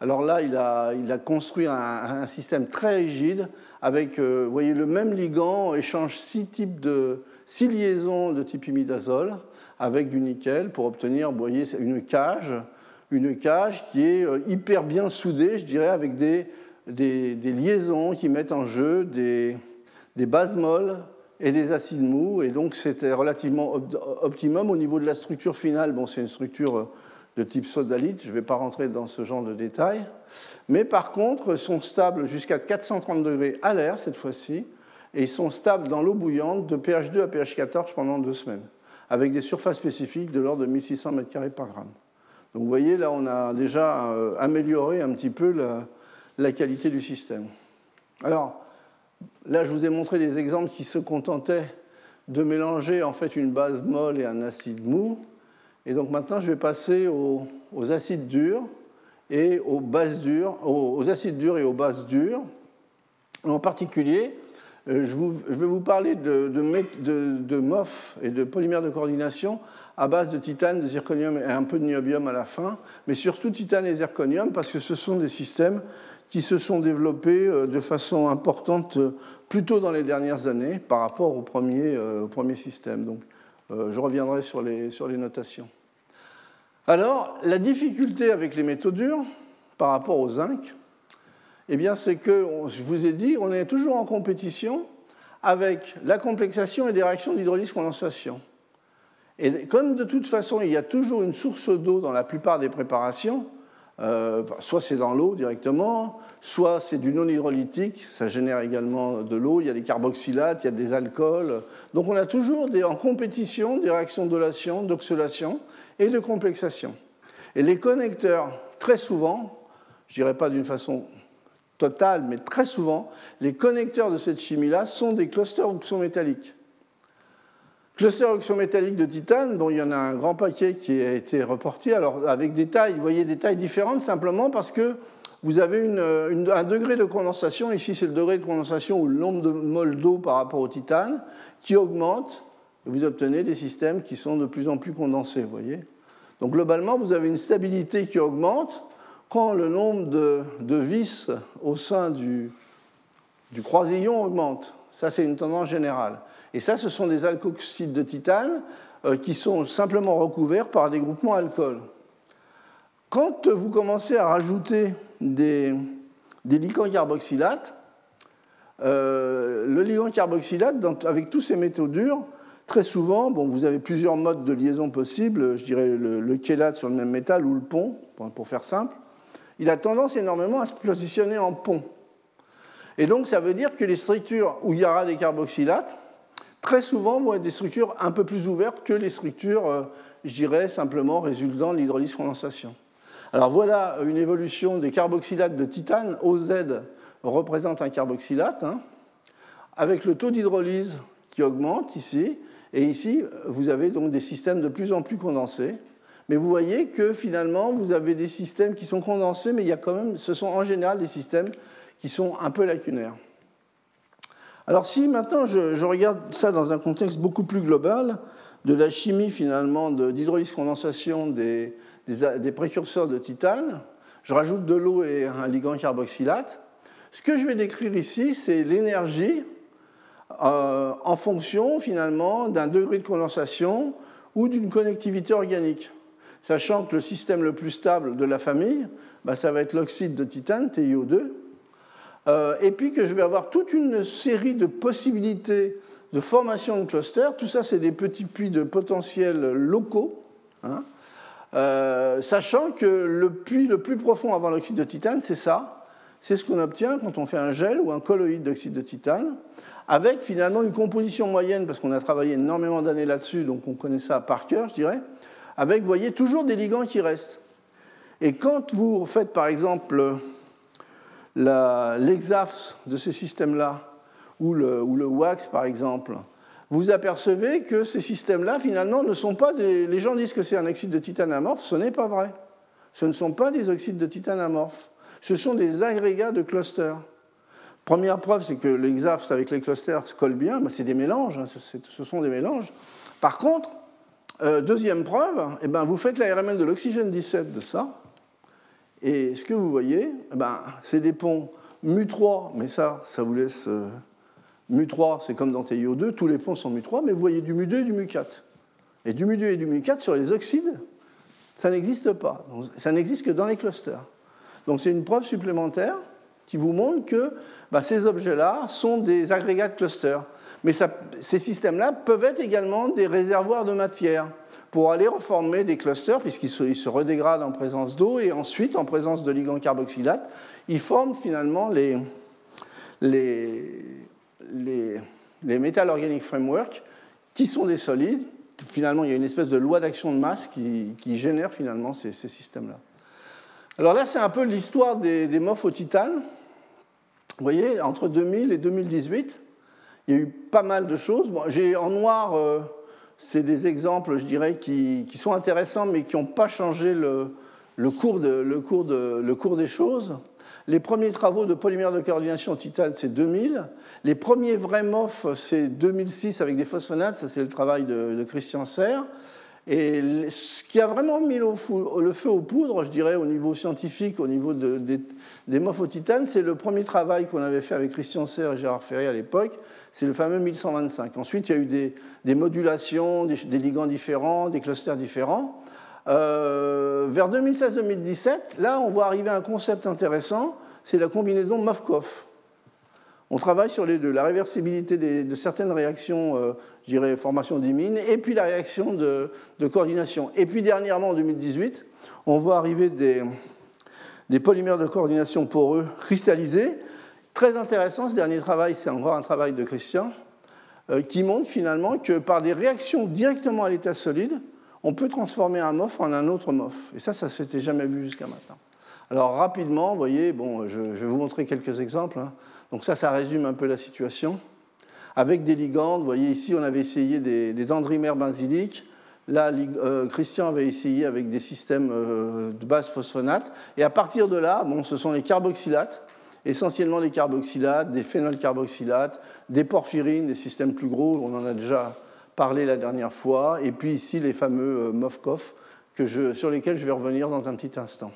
Alors là, il a, construit un, système très rigide avec, euh, voyez, le même ligand échange six types de six liaisons de type imidazole avec du nickel pour obtenir, vous voyez, une cage une cage qui est euh, hyper bien soudée, je dirais, avec des, des, liaisons qui mettent en jeu des, des, bases molles et des acides mous. Et donc, c'était relativement optimum au niveau de la structure finale. Bon, c'est une structure euh, de type sodalite, je ne vais pas rentrer dans ce genre de détails. Mais par contre, sont stables jusqu'à 430 degrés à l'air cette fois-ci, et ils sont stables dans l'eau bouillante de pH 2 à pH 14 pendant deux semaines, avec des surfaces spécifiques de l'ordre de 1600 m2 par gramme. Donc vous voyez, là, on a déjà euh, amélioré un petit peu la, qualité du système. Alors, là, je vous ai montré des exemples qui se contentaient de mélanger en fait une base molle et un acide mou. Et donc maintenant, je vais passer aux, acides durs et aux bases dures, aux, acides durs et aux bases dures. En particulier, euh, je, vais vous parler de, de, MOF et de polymères de coordination à base de titane, de zirconium et un peu de niobium à la fin, mais surtout titane et zirconium parce que ce sont des systèmes qui se sont développés euh, de façon importante euh, plutôt dans les dernières années par rapport au premier, au système. Donc, je reviendrai sur les notations. Alors, la difficulté avec les métaux durs par rapport au zinc, eh c'est que, je vous ai dit, on est toujours en compétition avec la complexation et les réactions d'hydrolyse-condensation. Et comme de toute façon, il y a toujours une source d'eau dans la plupart des préparations, euh, soit c'est dans l'eau directement, soit c'est du non hydrolytique, ça génère également de l'eau, il y a des carboxylates, il y a des alcools. Donc on a toujours en compétition des réactions d'olation, d'oxydation et de complexation. Et les connecteurs, très souvent, je dirais pas d'une façon totale, mais très souvent, les connecteurs de cette chimie-là sont des clusters oxométalliques. Cluster oxométallique de titane, bon, il y en a un grand paquet qui a été reporté, alors avec des tailles, voyez des tailles différentes simplement parce que vous avez un degré de condensation, ici c'est le degré de condensation ou le nombre de moles d'eau par rapport au titane, qui augmente, et vous obtenez des systèmes qui sont de plus en plus condensés, voyez. Donc globalement, vous avez une stabilité qui augmente quand le nombre de, vis au sein du, du croisillon augmente. Ça, c'est une tendance générale. Et ça, ce sont des alkoxydes de titane euh, qui sont simplement recouverts par des groupements alcool. Quand vous commencez à rajouter des, des ligands carboxylates, euh, le ligand carboxylate, avec tous ces métaux durs, très souvent, bon, vous avez plusieurs modes de liaison possibles, je dirais le, le chélate sur le même métal ou le pont, pour faire simple, il a tendance énormément à se positionner en pont. Et donc ça veut dire que les structures où il y aura des carboxylates, très souvent vont être des structures un peu plus ouvertes que les structures, euh, je dirais, simplement résultant de l'hydrolyse-condensation. Alors voilà une évolution des carboxylates de titane. OZ représente un carboxylate, hein, avec le taux d'hydrolyse qui augmente ici. Et ici, vous avez donc des systèmes de plus en plus condensés. Mais vous voyez que finalement, vous avez des systèmes qui sont condensés, mais il y a quand même, ce sont en général des systèmes qui sont un peu lacunaires. Alors si maintenant je, regarde ça dans un contexte beaucoup plus global, de la chimie finalement d'hydrolyse-condensation des, des, précurseurs de titane, je rajoute de l'eau et un ligand carboxylate. Ce que je vais décrire ici, c'est l'énergie euh, en fonction finalement d'un degré de condensation ou d'une connectivité organique. Sachant que le système le plus stable de la famille, bah, ça va être l'oxyde de titane, TiO2, euh, et puis que je vais avoir toute une série de possibilités de formation de clusters. Tout ça, c'est des petits puits de potentiel locaux. Hein. Euh, sachant que le puits le plus profond avant l'oxyde de titane, c'est ça. C'est ce qu'on obtient quand on fait un gel ou un colloïde d'oxyde de titane, avec finalement une composition moyenne, parce qu'on a travaillé énormément d'années là-dessus, donc on connaît ça par cœur, je dirais, avec, vous voyez, toujours des ligands qui restent. Et quand vous faites, par exemple, l'exAFS de ces systèmes-là, ou le, ou le, WAX par exemple, vous apercevez que ces systèmes-là, finalement, ne sont pas des... Les gens disent que c'est un oxyde de titane amorphe, ce n'est pas vrai. Ce ne sont pas des oxydes de titane amorphes. Ce sont des agrégats de clusters. Première preuve, c'est que les XAFs avec les clusters se collent bien. Ben, c'est des mélanges, hein, ce sont des mélanges. Par contre, euh, deuxième preuve, eh ben, vous faites la RML de l'oxygène 17 de ça. Et ce que vous voyez, eh ben, c'est des ponts mu3, mais ça, ça vous laisse. Euh, mu3, c'est comme dans TiO2, tous les ponts sont mu3, mais vous voyez du mu2 et du mu4. Et du mu2 et du mu4 sur les oxydes, ça n'existe pas. Ça n'existe que dans les clusters. Donc c'est une preuve supplémentaire qui vous montre que bah, ces objets-là sont des agrégats de clusters. Mais ces systèmes-là peuvent être également des réservoirs de matière pour aller reformer des clusters, puisqu'ils se, redégradent en présence d'eau, et ensuite, en présence de ligands carboxylates, ils forment finalement les, les, les, les Metal Organic Framework, qui sont des solides. Finalement, il y a une espèce de loi d'action de masse qui, génère finalement ces, systèmes-là. Alors là, c'est un peu l'histoire des, des au titane. Vous voyez, entre 2000 et 2018, il y a eu pas mal de choses. Bon, J'ai en noir, euh, c'est des exemples, je dirais, qui, sont intéressants, mais qui n'ont pas changé le, cours le, cours le cours des choses. Les premiers travaux de polymères de coordination titane, c'est 2000. Les premiers vrais MOF, c'est 2006 avec des phosphonates, ça c'est le travail de, de Christian Serre. Et ce qui a vraiment mis le feu aux poudres, je dirais, au niveau scientifique, au niveau des MOF au titane, c'est le premier travail qu'on avait fait avec Christian Serre et Gérard Ferré à l'époque, c'est le fameux 1125. Ensuite, il y a eu des, modulations, des, ligands différents, des clusters différents. Euh, vers 2016-2017, là, on voit arriver un concept intéressant, c'est la combinaison MOF-COF. On travaille sur les deux, la réversibilité de certaines réactions, euh, je dirais formation d'imine, et puis la réaction de, coordination. Et puis dernièrement, en 2018, on voit arriver des, des polymères de coordination poreux cristallisés. Très intéressant, ce dernier travail, c'est encore un travail de Christian, euh, qui montre finalement que par des réactions directement à l'état solide, on peut transformer un MOF en un autre MOF. Et ça, ça ne s'était jamais vu jusqu'à maintenant. Alors rapidement, vous voyez, bon, je, vais vous montrer quelques exemples. Hein. Donc ça, ça résume un peu la situation. Avec des ligands, vous voyez ici, on avait essayé des, dendrimères benzyliques. Là, euh, Christian avait essayé avec des systèmes euh, de base phosphonate. Et à partir de là, bon, ce sont les carboxylates, essentiellement des carboxylates, des phénolcarboxylates, des porphyrines, des systèmes plus gros, on en a déjà parlé la dernière fois. Et puis ici, les fameux euh, sur lesquels je vais revenir dans un petit instant.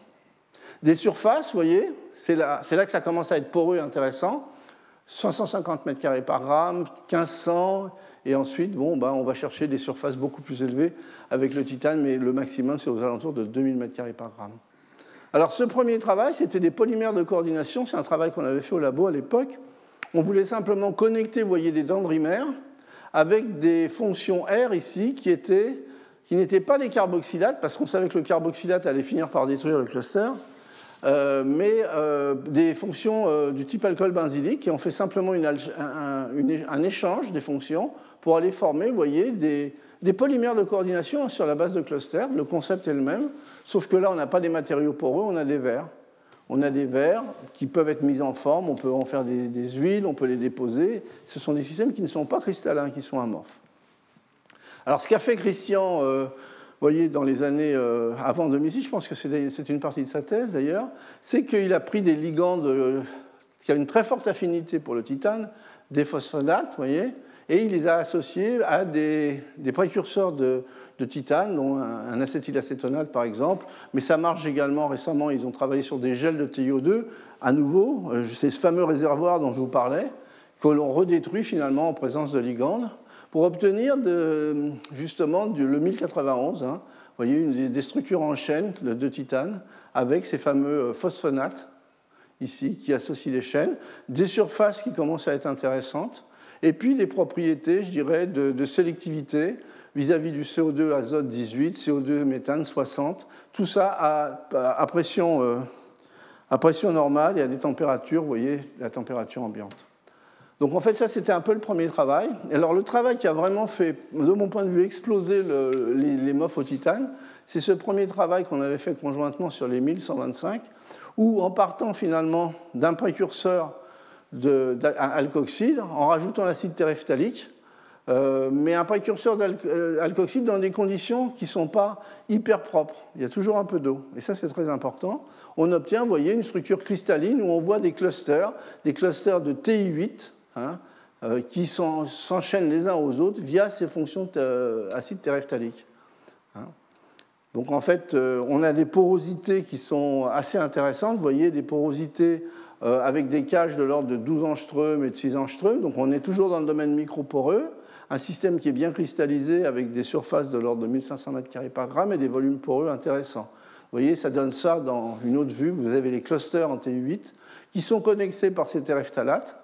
Des surfaces, vous voyez, c'est là, que ça commence à être poreux et intéressant. 550 m2 par gramme, 1500, et ensuite, bon, ben, on va chercher des surfaces beaucoup plus élevées avec le titane, mais le maximum, c'est aux alentours de 2000 m2 par gramme. Alors, ce premier travail, c'était des polymères de coordination. C'est un travail qu'on avait fait au labo à l'époque. On voulait simplement connecter, vous voyez, des dendrimères avec des fonctions R ici qui étaient qui n'étaient pas des carboxylates, parce qu'on savait que le carboxylate allait finir par détruire le cluster, euh, mais euh, des fonctions euh, du type alcool benzylique, et on fait simplement un, échange des fonctions pour aller former, vous voyez, des, polymères de coordination sur la base de clusters. Le concept est le même, sauf que là, on n'a pas des matériaux poreux, on a des verres. On a des verres qui peuvent être mis en forme, on peut en faire des, des huiles, on peut les déposer. Ce sont des systèmes qui ne sont pas cristallins, qui sont amorphes. Alors, ce qu'a fait Christian voyez, dans les années euh, avant 2006, je pense que c'est une partie de sa thèse d'ailleurs, c'est qu'il a pris des ligands qui ont une très forte affinité pour le titane, des phosphonates, voyez, et il les a associés à des, précurseurs de, titane, dont un, acétylacétonate par exemple, mais ça marche également récemment, ils ont travaillé sur des gels de TiO2, à nouveau, euh, c'est ce fameux réservoir dont je vous parlais, que l'on redétruit finalement en présence de ligandes pour obtenir justement le 1091, hein, vous voyez, des structures en chaîne de, titane avec ces fameux euh, phosphonates ici qui associent les chaînes, des surfaces qui commencent à être intéressantes, et puis des propriétés, je dirais, de, sélectivité vis-à-vis du CO2 azote 18, CO2 méthane 60, tout ça à, pression, euh, à pression normale et à des températures, vous voyez, la température ambiante. Donc en fait, ça, c'était un peu le premier travail. Alors le travail qui a vraiment fait, de mon point de vue, exploser les, les au titane, c'est ce premier travail qu'on avait fait conjointement sur les 1125, où en partant finalement d'un précurseur d'alcoxyde, en rajoutant l'acide terephthalique, euh, mais un précurseur d'alcoxyde dans des conditions qui ne sont pas hyper propres. Il y a toujours un peu d'eau, et ça c'est très important. On obtient, vous voyez, une structure cristalline où on voit des clusters, des clusters de TI8, hein, qui s'enchaînent les uns aux autres via ces fonctions acides terephthaliques. Hein. Donc en fait, on a des porosités qui sont assez intéressantes. Vous voyez, des porosités euh, avec des cages de l'ordre de 12 angstroms et de 6 angstroms. Donc on est toujours dans le domaine microporeux, un système qui est bien cristallisé avec des surfaces de l'ordre de 1500 m2 par gramme et des volumes poreux intéressants. Vous voyez, ça donne ça dans une autre vue. Vous avez les clusters en TU8 qui sont connectés par ces terephthalates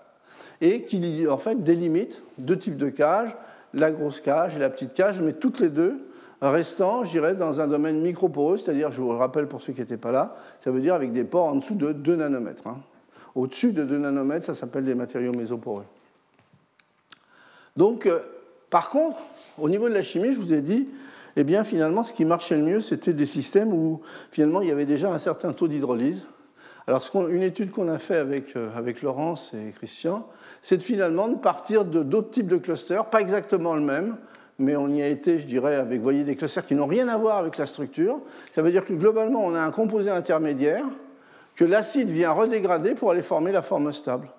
et qui en fait délimitent deux types de cages, la grosse cage et la petite cage, mais toutes les deux restant, je dirais, dans un domaine microporeux, c'est-à-dire, je vous le rappelle pour ceux qui n'étaient pas là, ça veut dire avec des pores en dessous de 2 nanomètres. Hein. Au-dessus de 2 nanomètres, ça s'appelle des matériaux mésoporeux. Donc, euh, par contre, au niveau de la chimie, je vous ai dit, eh bien, finalement, ce qui marchait le mieux, c'était des systèmes où, finalement, il y avait déjà un certain taux d'hydrolyse. Alors, une étude qu'on a fait avec, euh, avec Laurence et Christian, c'est finalement de partir de d'autres types de clusters, pas exactement le même, mais on y a été, je dirais, avec voyez, des clusters qui n'ont rien à voir avec la structure. Ça veut dire que globalement, on a un composé intermédiaire que l'acide vient redégrader pour aller former la forme stable.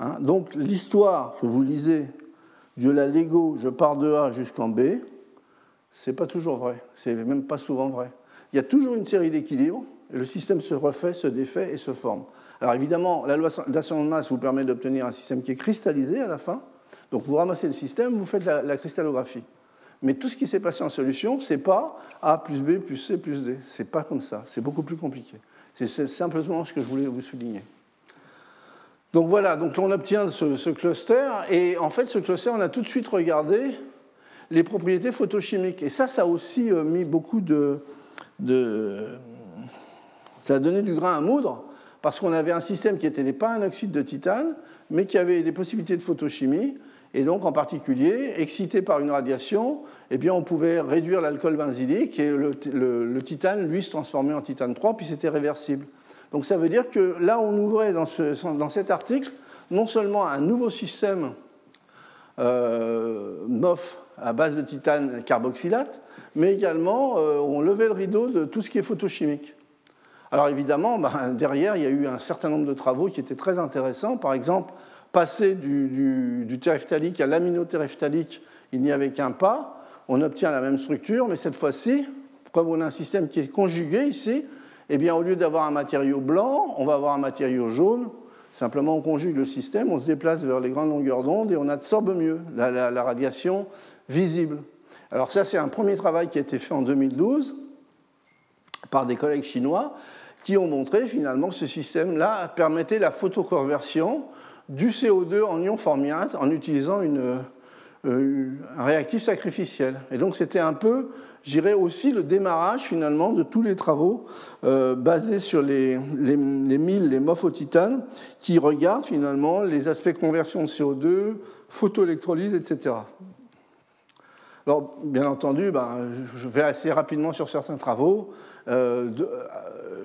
Hein, donc l'histoire que vous lisez de la Lego, je pars de A jusqu'en B, c'est pas toujours vrai, c'est même pas souvent vrai. Il y a toujours une série d'équilibres, et le système se refait, se défait et se forme. Alors évidemment, la loi d'ascension de masse vous permet d'obtenir un système qui est cristallisé à la fin. Donc vous ramassez le système, vous faites la, la cristallographie. Mais tout ce qui s'est passé en solution, c'est pas A plus B plus C plus D. C'est pas comme ça. C'est beaucoup plus compliqué. C'est simplement ce que je voulais vous souligner. Donc voilà, donc on obtient ce, cluster, et en fait, ce cluster, on a tout de suite regardé les propriétés photochimiques. Et ça, ça a aussi euh, mis beaucoup de, Ça a donné du grain à moudre, parce qu'on avait un système qui n'était pas un oxyde de titane, mais qui avait des possibilités de photochimie, et donc en particulier, excité par une radiation, eh on pouvait réduire l'alcool benzylique et le, titane, lui, se transformait en titane 3, puis c'était réversible. Donc ça veut dire que là, on ouvrait dans, cet article non seulement un nouveau système euh, MOF à base de titane carboxylate, mais également euh, on levait le rideau de tout ce qui est photochimique. Alors évidemment, ben, (laughs) derrière, il y a eu un certain nombre de travaux qui étaient très intéressants. Par exemple, passer du, du, terephthalique à l'aminoterephthalique, il n'y avait qu'un pas on obtient la même structure, mais cette fois-ci, comme on a un système qui est conjugué ici, eh bien, au lieu d'avoir un matériau blanc, on va avoir un matériau jaune. Simplement, on conjugue le système, on se déplace vers les grandes longueurs d'onde et on absorbe mieux la, radiation visible. Alors ça, c'est un premier travail qui a été fait en 2012 par des collègues chinois qui ont montré finalement que ce système-là permettait la photoconversion du CO2 en ion formiate en utilisant euh, un réactif sacrificiel. Et donc c'était un peu, j'irais aussi le démarrage finalement de tous les travaux euh, basés sur les, les, les milles, les MOF au titane, qui regardent finalement les aspects conversion de CO2, photoélectrolyse, etc. Alors, bien entendu, ben, je vais assez rapidement sur certains travaux. Euh,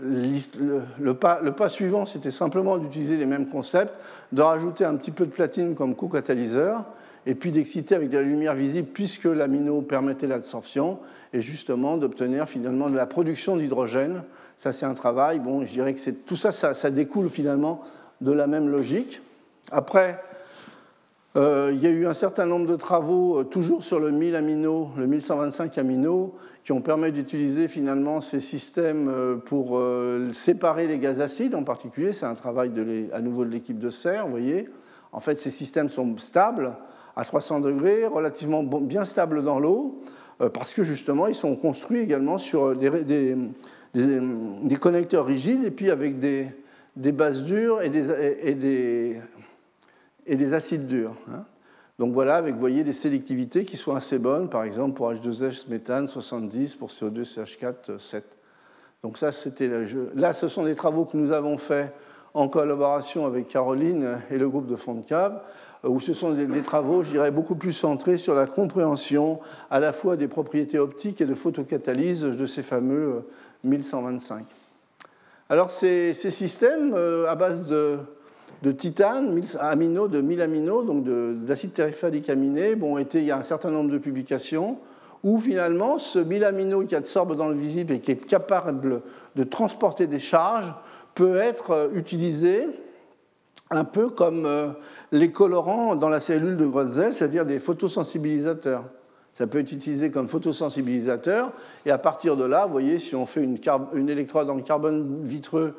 le, pas, suivant, c'était simplement d'utiliser les mêmes concepts, de rajouter un petit peu de platine comme co-catalyseur, et puis d'exciter avec de la lumière visible puisque l'amino permettait l'absorption, et justement d'obtenir finalement de la production d'hydrogène. Ça, c'est un travail. Bon, je dirais que tout ça, ça, découle finalement de la même logique. Après, euh, il y a eu un certain nombre de travaux, euh, toujours sur le 1000 amino, le 1125 amino, qui ont permis d'utiliser finalement ces systèmes euh, pour séparer les gaz acides en particulier. C'est un travail à nouveau de l'équipe de Serre, vous voyez. En fait, ces systèmes sont stables, à 300 degrés, relativement bien stables dans l'eau, parce que justement, ils sont construits également sur des, connecteurs rigides et puis avec des, bases dures et des, des, acides durs. Hein. Donc voilà, avec, vous voyez, des sélectivités qui sont assez bonnes, par exemple pour H2S méthane 70, pour CO2 CH4 7. Donc ça, c'était là, ce sont des travaux que nous avons faits en collaboration avec Caroline et le groupe de Cave où ce sont des, travaux, je dirais, beaucoup plus centrés sur la compréhension à la fois des propriétés optiques et de photocatalyse de ces fameux 1125. Euh, Alors ces, systèmes, euh, à base de, de titane, 1000 aminos, de 1000 aminos, donc d'acide téréphthalique aminé. Bon, été, il y a un certain nombre de publications où finalement ce 1000 aminos qui absorbe dans le visible et qui est capable de transporter des charges peut être euh, utilisé un peu comme euh, les colorants dans la cellule de Grotzel, c'est-à-dire des photosensibilisateurs. Ça peut être utilisé comme photosensibilisateur, et à partir de là, vous voyez, si on fait une, une électrode en carbone vitreux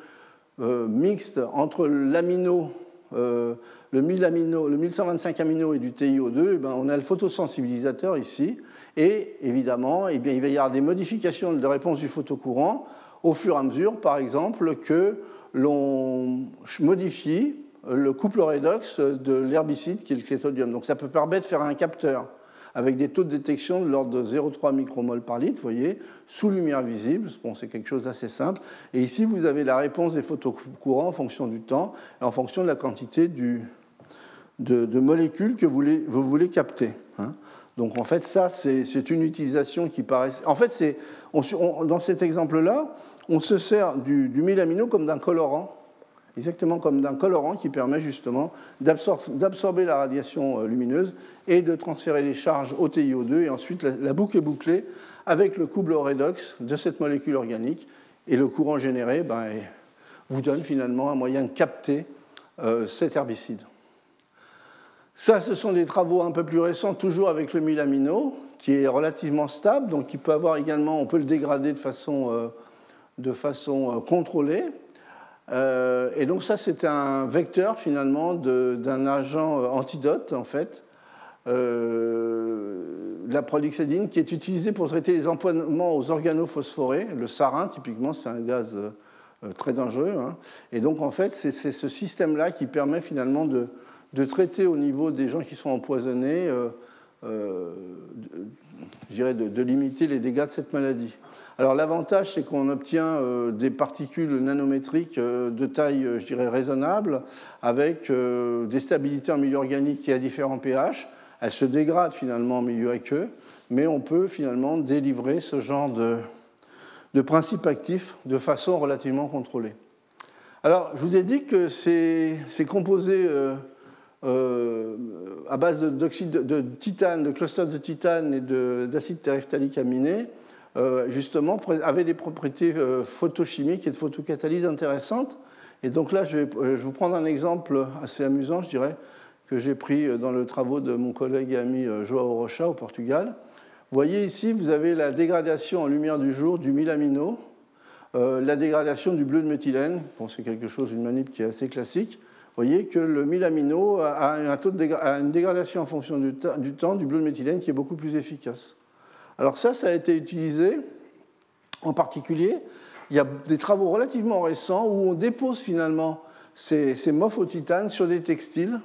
euh, mixte entre l'amino, euh, le, 1000 amino, le 1125 amino et du TiO2, eh ben, on a le photosensibilisateur ici, et évidemment, eh bien, il va y avoir des modifications de réponse du photocourant au fur et à mesure, par exemple, que l'on modifie le couple redox de l'herbicide qui est le clétodium. Donc ça peut permettre de faire un capteur avec des taux de détection de l'ordre de 0,3 micromol par litre, vous voyez, sous lumière visible. Bon, c'est quelque chose d'assez simple. Et ici, vous avez la réponse des photocourants en fonction du temps et en fonction de la quantité de, molécules que vous voulez, vous capter. Hein. Donc en fait, ça, c'est une utilisation qui paraît... En fait, c'est dans cet exemple-là, on se sert du, du mélamino comme d'un colorant exactement comme d'un colorant qui permet justement d'absorber la radiation euh, lumineuse et de transférer les charges au TiO2. Et ensuite, la, boucle est bouclée avec le couple redox de cette molécule organique. Et le courant généré ben, vous donne finalement un moyen de capter euh, cet herbicide. Ça, ce sont des travaux un peu plus récents, toujours avec le mylamino, qui est relativement stable, donc qui peut avoir également, on peut le dégrader de façon, euh, de façon contrôlée. Euh, et donc ça, c'est un vecteur finalement d'un agent euh, antidote, en fait, euh, la prolixédine, qui est utilisé pour traiter les empoisonnements aux organophosphorés. Le sarin, typiquement, c'est un gaz très dangereux. Hein. Et donc, en fait, c'est ce système-là qui permet finalement de, traiter au niveau des gens qui sont empoisonnés, dirais, de limiter les dégâts de cette maladie. Alors l'avantage, c'est qu'on obtient euh, des particules nanométriques euh, de taille, euh, je dirais, raisonnable, avec des stabilités en milieu organique et à différents pH. Elles se dégradent finalement en milieu aqueux, mais on peut finalement délivrer ce genre de, de principe actif de façon relativement contrôlée. Alors, je vous ai dit que ces, composés à base d'oxyde de, titane, de clusters de titane et d'acide téréphthalique aminé euh, justement, avait des propriétés euh, photochimiques et de photocatalyse intéressantes. Et donc là, je vais, euh, je vous prendre un exemple assez amusant, je dirais, que j'ai pris dans le travaux de mon collègue et ami Joao Rocha au Portugal. Vous voyez ici, vous avez la dégradation en lumière du jour du mélamino, la dégradation du bleu de méthylène. Bon, c'est quelque chose, une manip qui est assez classique. Vous voyez que le mélamino a, une dégradation en fonction du, temps du bleu de méthylène qui est beaucoup plus efficace. Alors ça, ça a été utilisé en particulier. Il y a des travaux relativement récents où on dépose finalement ces, ces au titane sur des textiles,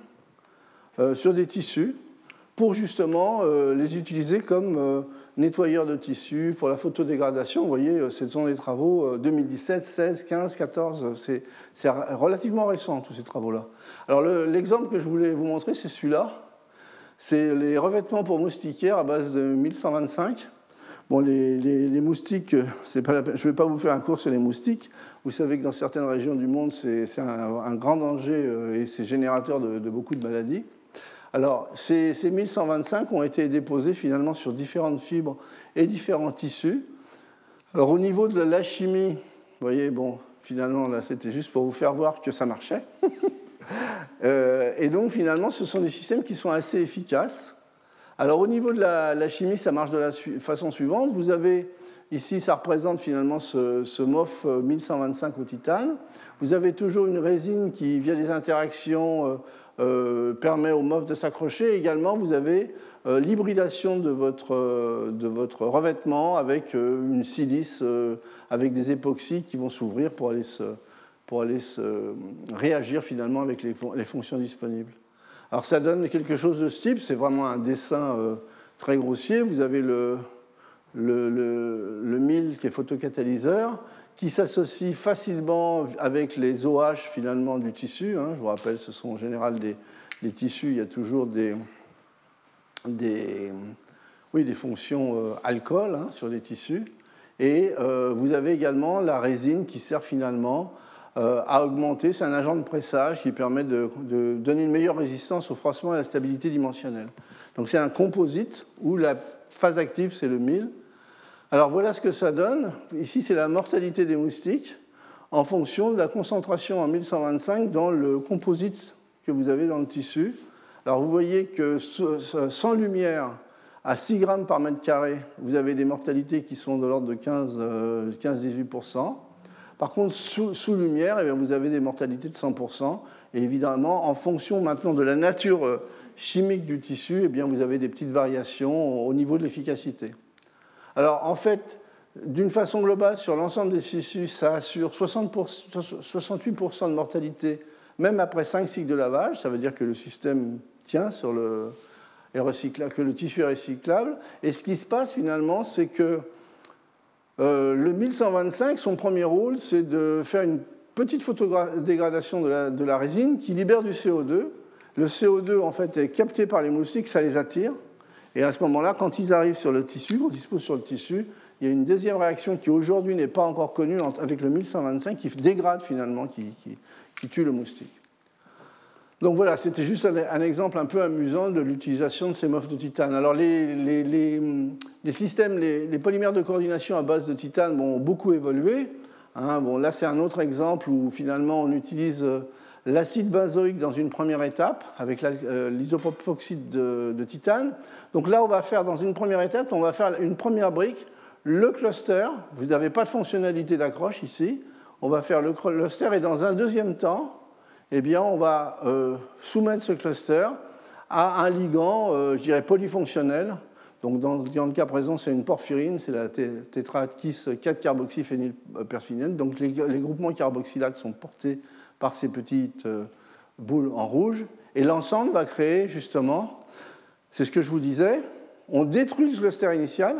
euh, sur des tissus, pour justement euh, les utiliser comme euh, nettoyeurs de tissus pour la photodégradation. Vous voyez, ce sont des travaux 2017, 16, 15, 14. C'est relativement récent, tous ces travaux-là. Alors l'exemple que je voulais vous montrer, c'est celui-là c'est les revêtements pour moustiquaires à base de 1125. Bon, les, moustiques, pas je ne vais pas vous faire un cours sur les moustiques. Vous savez que dans certaines régions du monde, c'est un, grand danger euh, et c'est générateur de, beaucoup de maladies. Alors, ces, ces 1125 ont été déposés finalement sur différentes fibres et différents tissus. Alors, au niveau de la chimie, vous voyez, bon, finalement, là, c'était juste pour vous faire voir que ça marchait. (laughs) Euh, et donc finalement, ce sont des systèmes qui sont assez efficaces. Alors au niveau de la, chimie, ça marche de la façon suivante. Vous avez ici, ça représente finalement ce, MOF 1125 euh, au titane. Vous avez toujours une résine qui, via des interactions, euh, permet au MOF de s'accrocher. Également, vous avez l'hybridation de votre, de votre revêtement avec une silice, avec des époxys qui vont s'ouvrir pour aller se, réagir finalement avec les, fonctions disponibles. Alors ça donne quelque chose de ce type, c'est vraiment un dessin euh, très grossier. Vous avez le, le, le, mil qui est photocatalyseur, qui s'associe facilement avec les OH finalement du tissu. Hein. Je vous rappelle, ce sont en général des, tissus, il y a toujours des, des, oui, des fonctions euh, alcool hein, sur les tissus. Et euh, vous avez également la résine qui sert finalement euh, à augmenter. C'est un agent de pressage qui permet de, donner une meilleure résistance au froissement et à la stabilité dimensionnelle. Donc c'est un composite où la phase active, c'est le 1000. Alors voilà ce que ça donne. Ici, c'est la mortalité des moustiques en fonction de la concentration en 1125 dans le composite que vous avez dans le tissu. Alors vous voyez que sans lumière, à 6 grammes par mètre carré, vous avez des mortalités qui sont de l'ordre de 15-18%. Par contre, sous, lumière, eh vous avez des mortalités de 100%. Et évidemment, en fonction maintenant de la nature euh, chimique du tissu, eh vous avez des petites variations au niveau de l'efficacité. Alors, en fait, d'une façon globale, sur l'ensemble des tissus, ça assure 68% de mortalité, même après 5 cycles de lavage. Ça veut dire que le système tient sur le, que le tissu est recyclable. Et ce qui se passe finalement, c'est que euh, le 1125, son premier rôle, c'est de faire une petite photodégradation de la, de la résine qui libère du CO2. Le CO2, en fait, est capté par les moustiques, ça les attire. Et à ce moment-là, quand ils arrivent sur le tissu, quand ils se posent sur le tissu, il y a une deuxième réaction qui aujourd'hui n'est pas encore connue avec le 1125 qui dégrade finalement, qui, tue le moustique. Donc voilà, c'était juste un, exemple un peu amusant de l'utilisation de ces mofs de titane. Alors les, les, systèmes, les, polymères de coordination à base de titane ont beaucoup évolué. Hein. bon, là, c'est un autre exemple où finalement on utilise euh, l'acide benzoïque dans une première étape avec euh, l'isopropoxyde de, titane. Donc là, on va faire dans une première étape, on va faire une première brique, le cluster. Vous n'avez pas de fonctionnalité d'accroche ici. On va faire le cluster et dans un deuxième temps, eh bien, on va euh, soumettre ce cluster à un ligand, euh, je dirais, polyfonctionnel. Donc, dans, le cas présent, c'est une porphyrine, c'est la tétrakis 4-carboxyphénylperphénène. Donc, les, groupements carboxylates sont portés par ces petites euh, boules en rouge. Et l'ensemble va créer, justement, c'est ce que je vous disais, on détruit le cluster initial,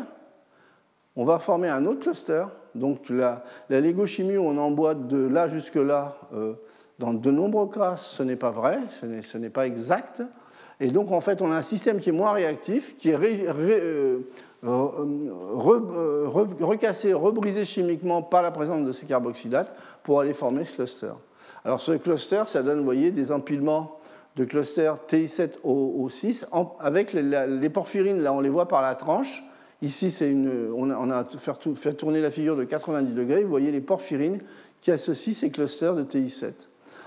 on va former un autre cluster. Donc, la, la légochimie on emboîte de là jusque là dans de nombreux cas, ce n'est pas vrai, ce n'est pas exact. Et donc, en fait, on a un système qui est moins réactif, qui est euh, euh, euh, recassé, rebrisé chimiquement par la présence de ces carboxylates pour aller former ce cluster. Alors, ce cluster, ça donne, vous voyez, des empilements de clusters TI7O6 avec les, porphyrines, là, on les voit par la tranche. Ici, une, on a, fait tourner la figure de 90 degrés. Vous voyez les porphyrines qui associent ces clusters de TI7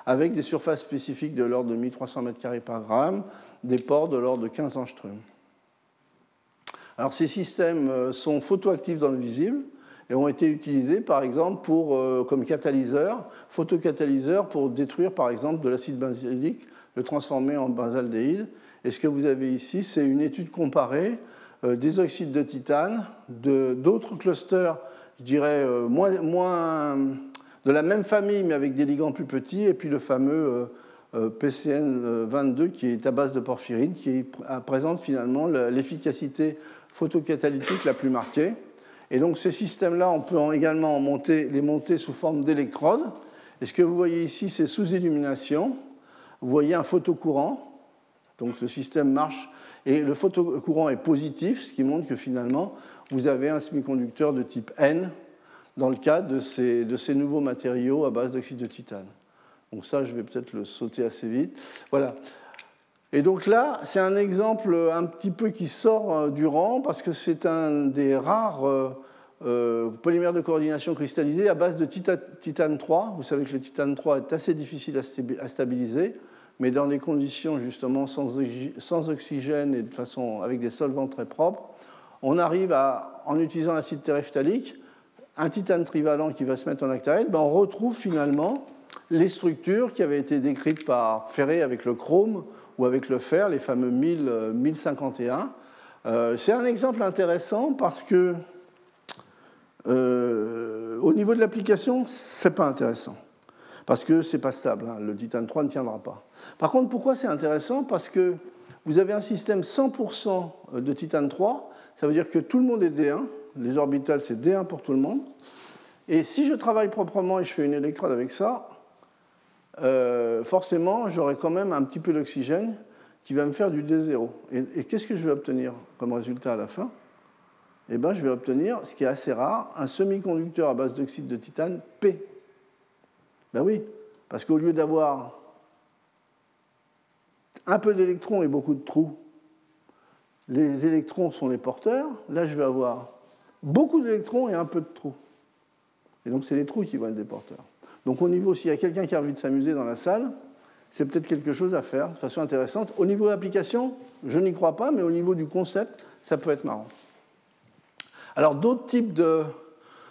avec des surfaces spécifiques de l'ordre de 1300 m2 par gramme, des pores de l'ordre de 15 angstroms. Alors ces systèmes euh, sont photoactifs dans le visible et ont été utilisés par exemple pour, euh, comme catalyseur, photocatalyseur pour détruire par exemple de l'acide benzylique, le transformer en benzaldéhyde. Et ce que vous avez ici, c'est une étude comparée euh, des oxydes de titane, d'autres clusters, je dirais, moins, moins de la même famille mais avec des ligands plus petits, et puis le fameux euh, euh, PCN22 qui est à base de porphyrine, qui présente finalement l'efficacité photocatalytique la plus marquée. Et donc ces systèmes-là, on peut également les monter sous forme d'électrodes. Et ce que vous voyez ici, c'est sous illumination. Vous voyez un photocourant. Donc le système marche et le photocourant est positif, ce qui montre que finalement, vous avez un semi-conducteur de type N dans le cadre de ces, de ces nouveaux matériaux à base d'oxyde de titane. Donc ça, je vais peut-être le sauter assez vite. Voilà. Et donc là, c'est un exemple un petit peu qui sort euh, du rang parce que c'est un des rares euh, euh, polymères de coordination cristallisés à base de titane 3. Vous savez que le titane 3 est assez difficile à stabiliser, mais dans des conditions justement sans, oxygène et de façon avec des solvants très propres, on arrive à, en utilisant l'acide terephtalique, un titane trivalent qui va se mettre en octaèdre, ben on retrouve finalement les structures qui avaient été décrites par Ferré avec le chrome ou avec le fer, les fameux 1000, 1051. Euh, euh, c'est un exemple intéressant parce que euh, au niveau de l'application, c'est pas intéressant. Parce que c'est pas stable, hein. le titane 3 ne tiendra pas. Par contre, pourquoi c'est intéressant? Parce que vous avez un système 100% de titane 3, ça veut dire que tout le monde est D1, les orbitales, c'est D1 pour tout le monde. Et si je travaille proprement et je fais une électrode avec ça, euh, forcément, j'aurai quand même un petit peu d'oxygène qui va me faire du D0. Et, qu'est-ce que je vais obtenir comme résultat à la fin? Eh bien, je vais obtenir, ce qui est assez rare, un semi-conducteur à base d'oxyde de titane P. Ben oui, parce qu'au lieu d'avoir un peu d'électrons et beaucoup de trous, les électrons sont les porteurs. Là, je vais avoir beaucoup d'électrons et un peu de trous. Et donc, c'est les trous qui vont être des porteurs. Donc, au niveau, s'il y a quelqu'un qui a envie de s'amuser dans la salle, c'est peut-être quelque chose à faire de façon intéressante. Au niveau de l'application, je n'y crois pas, mais au niveau du concept, ça peut être marrant. Alors, d'autres types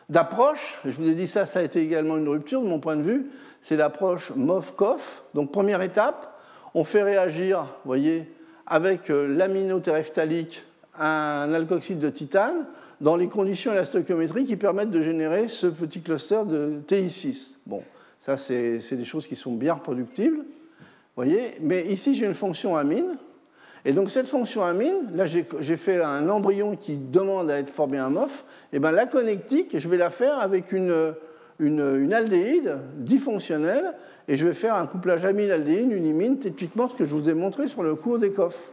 d'approches, je vous ai dit ça, ça a été également une rupture de mon point de vue, c'est l'approche MOV-COF. Donc, première étape, on fait réagir, vous voyez, avec euh, l'aminotéréphthalique un alkoxyde de titane dans les conditions élastochiométriques qui permettent de générer ce petit cluster de TI6. Bon, ça, c'est des choses qui sont bien reproductibles. Voyez Mais ici, j'ai une fonction amine. Et donc, cette fonction amine, là, j'ai fait un embryon qui demande à être formé un MOF. Et bien, la connectique, je vais la faire avec une, une, une aldéhyde difonctionnelle et je vais faire un couplage amine-aldéhyde, une imine, typiquement ce que je vous ai montré sur le cours des coffres.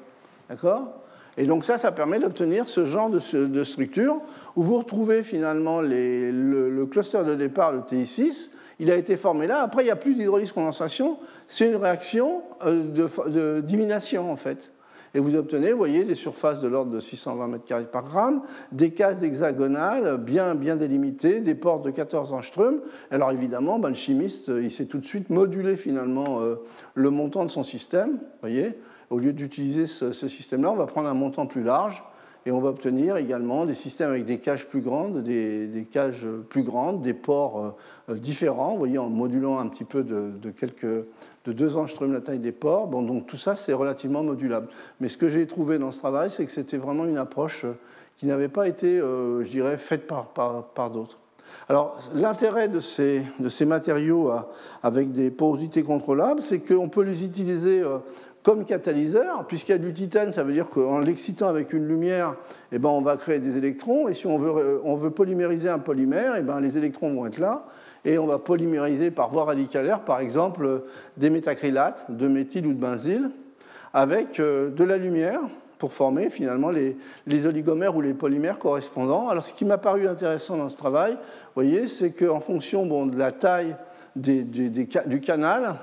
D'accord? Et donc ça, ça permet d'obtenir ce genre de, structure où vous retrouvez finalement le, cluster de départ, le TI6, il a été formé là. Après, il n'y a plus d'hydrolyse condensation, c'est une réaction euh, de, de, en fait. Et vous obtenez, vous voyez, des surfaces de l'ordre de 620 m2 par gramme, des cases hexagonales bien, bien délimitées, des portes de 14 angstroms. Alors évidemment, ben, le chimiste, il sait tout de suite moduler finalement euh, le montant de son système. voyez Au lieu d'utiliser ce, système-là, on va prendre un montant plus large et on va obtenir également des systèmes avec des cages plus grandes, des, cages plus grandes, des ports euh, différents, vous voyez, en modulant un petit peu de, quelques de 2 angstroms la taille des pores. Bon, donc tout ça, c'est relativement modulable. Mais ce que j'ai trouvé dans ce travail, c'est que c'était vraiment une approche euh, qui n'avait pas été, euh, je dirais, faite par, par, d'autres. Alors, l'intérêt de ces, de ces matériaux euh, avec des porosités contrôlables, c'est qu'on peut les utiliser comme catalyseur, puisqu'il y a du titane, ça veut dire qu'en l'excitant avec une lumière, eh ben, on va créer des électrons, et si on veut, on veut polymériser un polymère, eh ben, les électrons vont être là, et on va polymériser par voie radicalaire, par exemple, des métacrylates de méthyle ou de benzyle, avec euh, de la lumière pour former finalement les, oligomères ou les polymères correspondants. Alors ce qui m'a paru intéressant dans ce travail, vous voyez, c'est qu'en fonction de la taille du canal,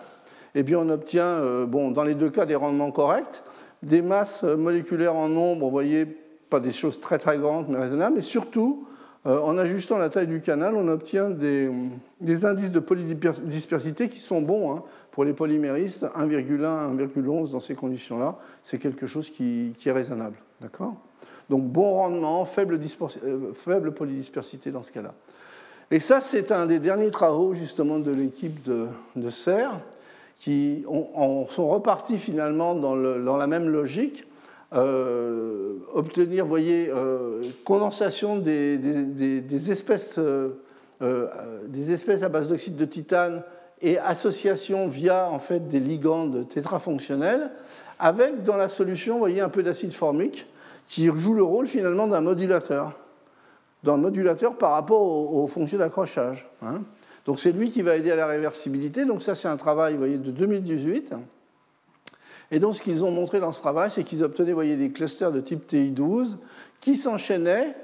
eh bien, on obtient, euh, bon, dans les deux cas, des rendements corrects, des masses moléculaires en nombre, vous voyez, pas des choses très très grandes mais raisonnables, mais surtout euh, en ajustant la taille du canal, on obtient des, indices de polydispersité qui sont bons hein. pour les polyméristes, 1,1, 1,11 dans ces conditions-là. C'est quelque chose qui, est raisonnable. D'accord? Donc bon rendement, faible, euh, polydispersité dans ce cas-là. Et ça, c'est un des derniers travaux justement de l'équipe de, de Serre qui sont repartis finalement dans la même logique euh, obtenir, voyez, euh, condensation des, espèces, euh, des espèces à base d'oxyde de titane et association via en fait des ligandes tétrafonctionnels, avec dans la solution, voyez, un peu d'acide formique qui joue le rôle finalement d'un modulateur, d'un modulateur par rapport aux, fonctions d'accrochage. Hein. Donc c'est lui qui va aider à la réversibilité. Donc ça c'est un travail, voyez, de 2018. Et donc, ce qu'ils ont montré dans ce travail, c'est qu'ils obtenaient voyez, des clusters de type TI12 qui s'enchaînaient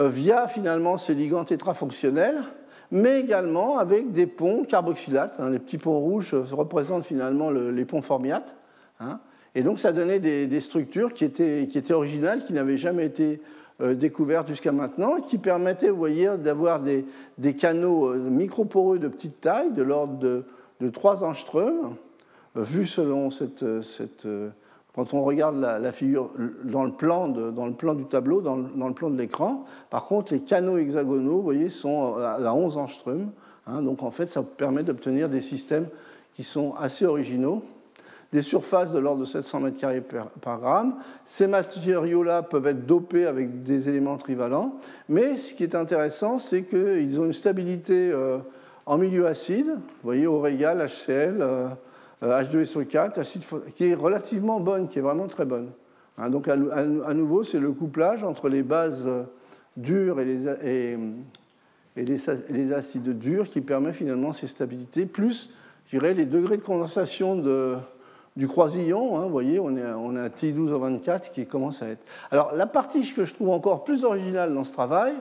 euh, via finalement ces ligands tétrafonctionnels, mais également avec des ponts carboxylates. Hein. les petits ponts rouges euh, représentent finalement les ponts formiates. Hein. et donc, ça donnait des, structures qui étaient, qui étaient, originales, qui n'avaient jamais été découvertes jusqu'à maintenant, qui permettaient, voyez, d'avoir des, canaux microporeux de petite taille, de l'ordre de, de 3 angstroms, vu selon cette, quand on regarde la, figure dans le, plan dans le plan du tableau, dans le, plan de l'écran, par contre, les canaux hexagonaux, vous voyez, sont à 11 angstroms. Hein, donc en fait, ça permet d'obtenir des systèmes qui sont assez originaux, des surfaces de l'ordre de 700 m2 par, gramme. Ces matériaux-là peuvent être dopés avec des éléments trivalents, mais ce qui est intéressant, c'est qu'ils ont une stabilité euh, en milieu acide, vous voyez, au régal, HCl. H2SO4, euh, qui est relativement bonne, qui est vraiment très bonne. Hein, donc à, nouveau, c'est le couplage entre les bases euh, dures et les, et, les, acides durs qui permet finalement ces stabilités, plus, je dirais, les degrés de condensation de, du croisillon. Hein, vous voyez, on est, on à T12 au 24 qui commence à être. Alors la partie que je trouve encore plus originale dans ce travail,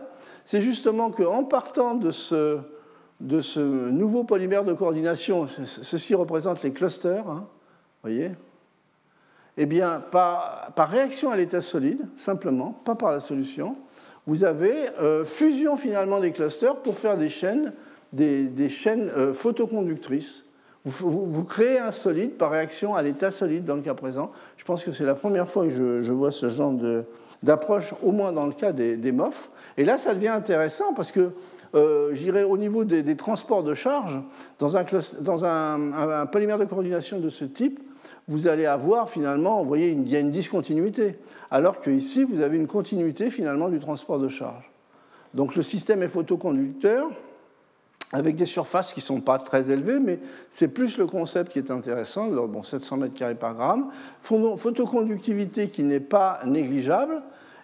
c'est justement qu'en partant de ce de ce nouveau polymère de coordination, ceci représente les clusters, hein, voyez Eh bien, par, réaction à l'état solide, simplement, pas par la solution, vous avez euh, fusion finalement des clusters pour faire des chaînes, des, chaînes euh, photoconductrices. Vous, créez un solide par réaction à l'état solide dans le cas présent. Je pense que c'est la première fois que je, vois ce genre d'approche, au moins dans le cas des, des MOF. Et là, ça devient intéressant parce que euh, j'irai au niveau des, transports de charge, dans, un, polymère de coordination de ce type, vous allez avoir finalement, vous voyez, il y a une discontinuité, alors qu'ici, vous avez une continuité finalement du transport de charge. Donc le système est photoconducteur, avec des surfaces qui ne sont pas très élevées, mais c'est plus le concept qui est intéressant, bon, 700 m2 par gramme, photoconductivité qui n'est pas négligeable,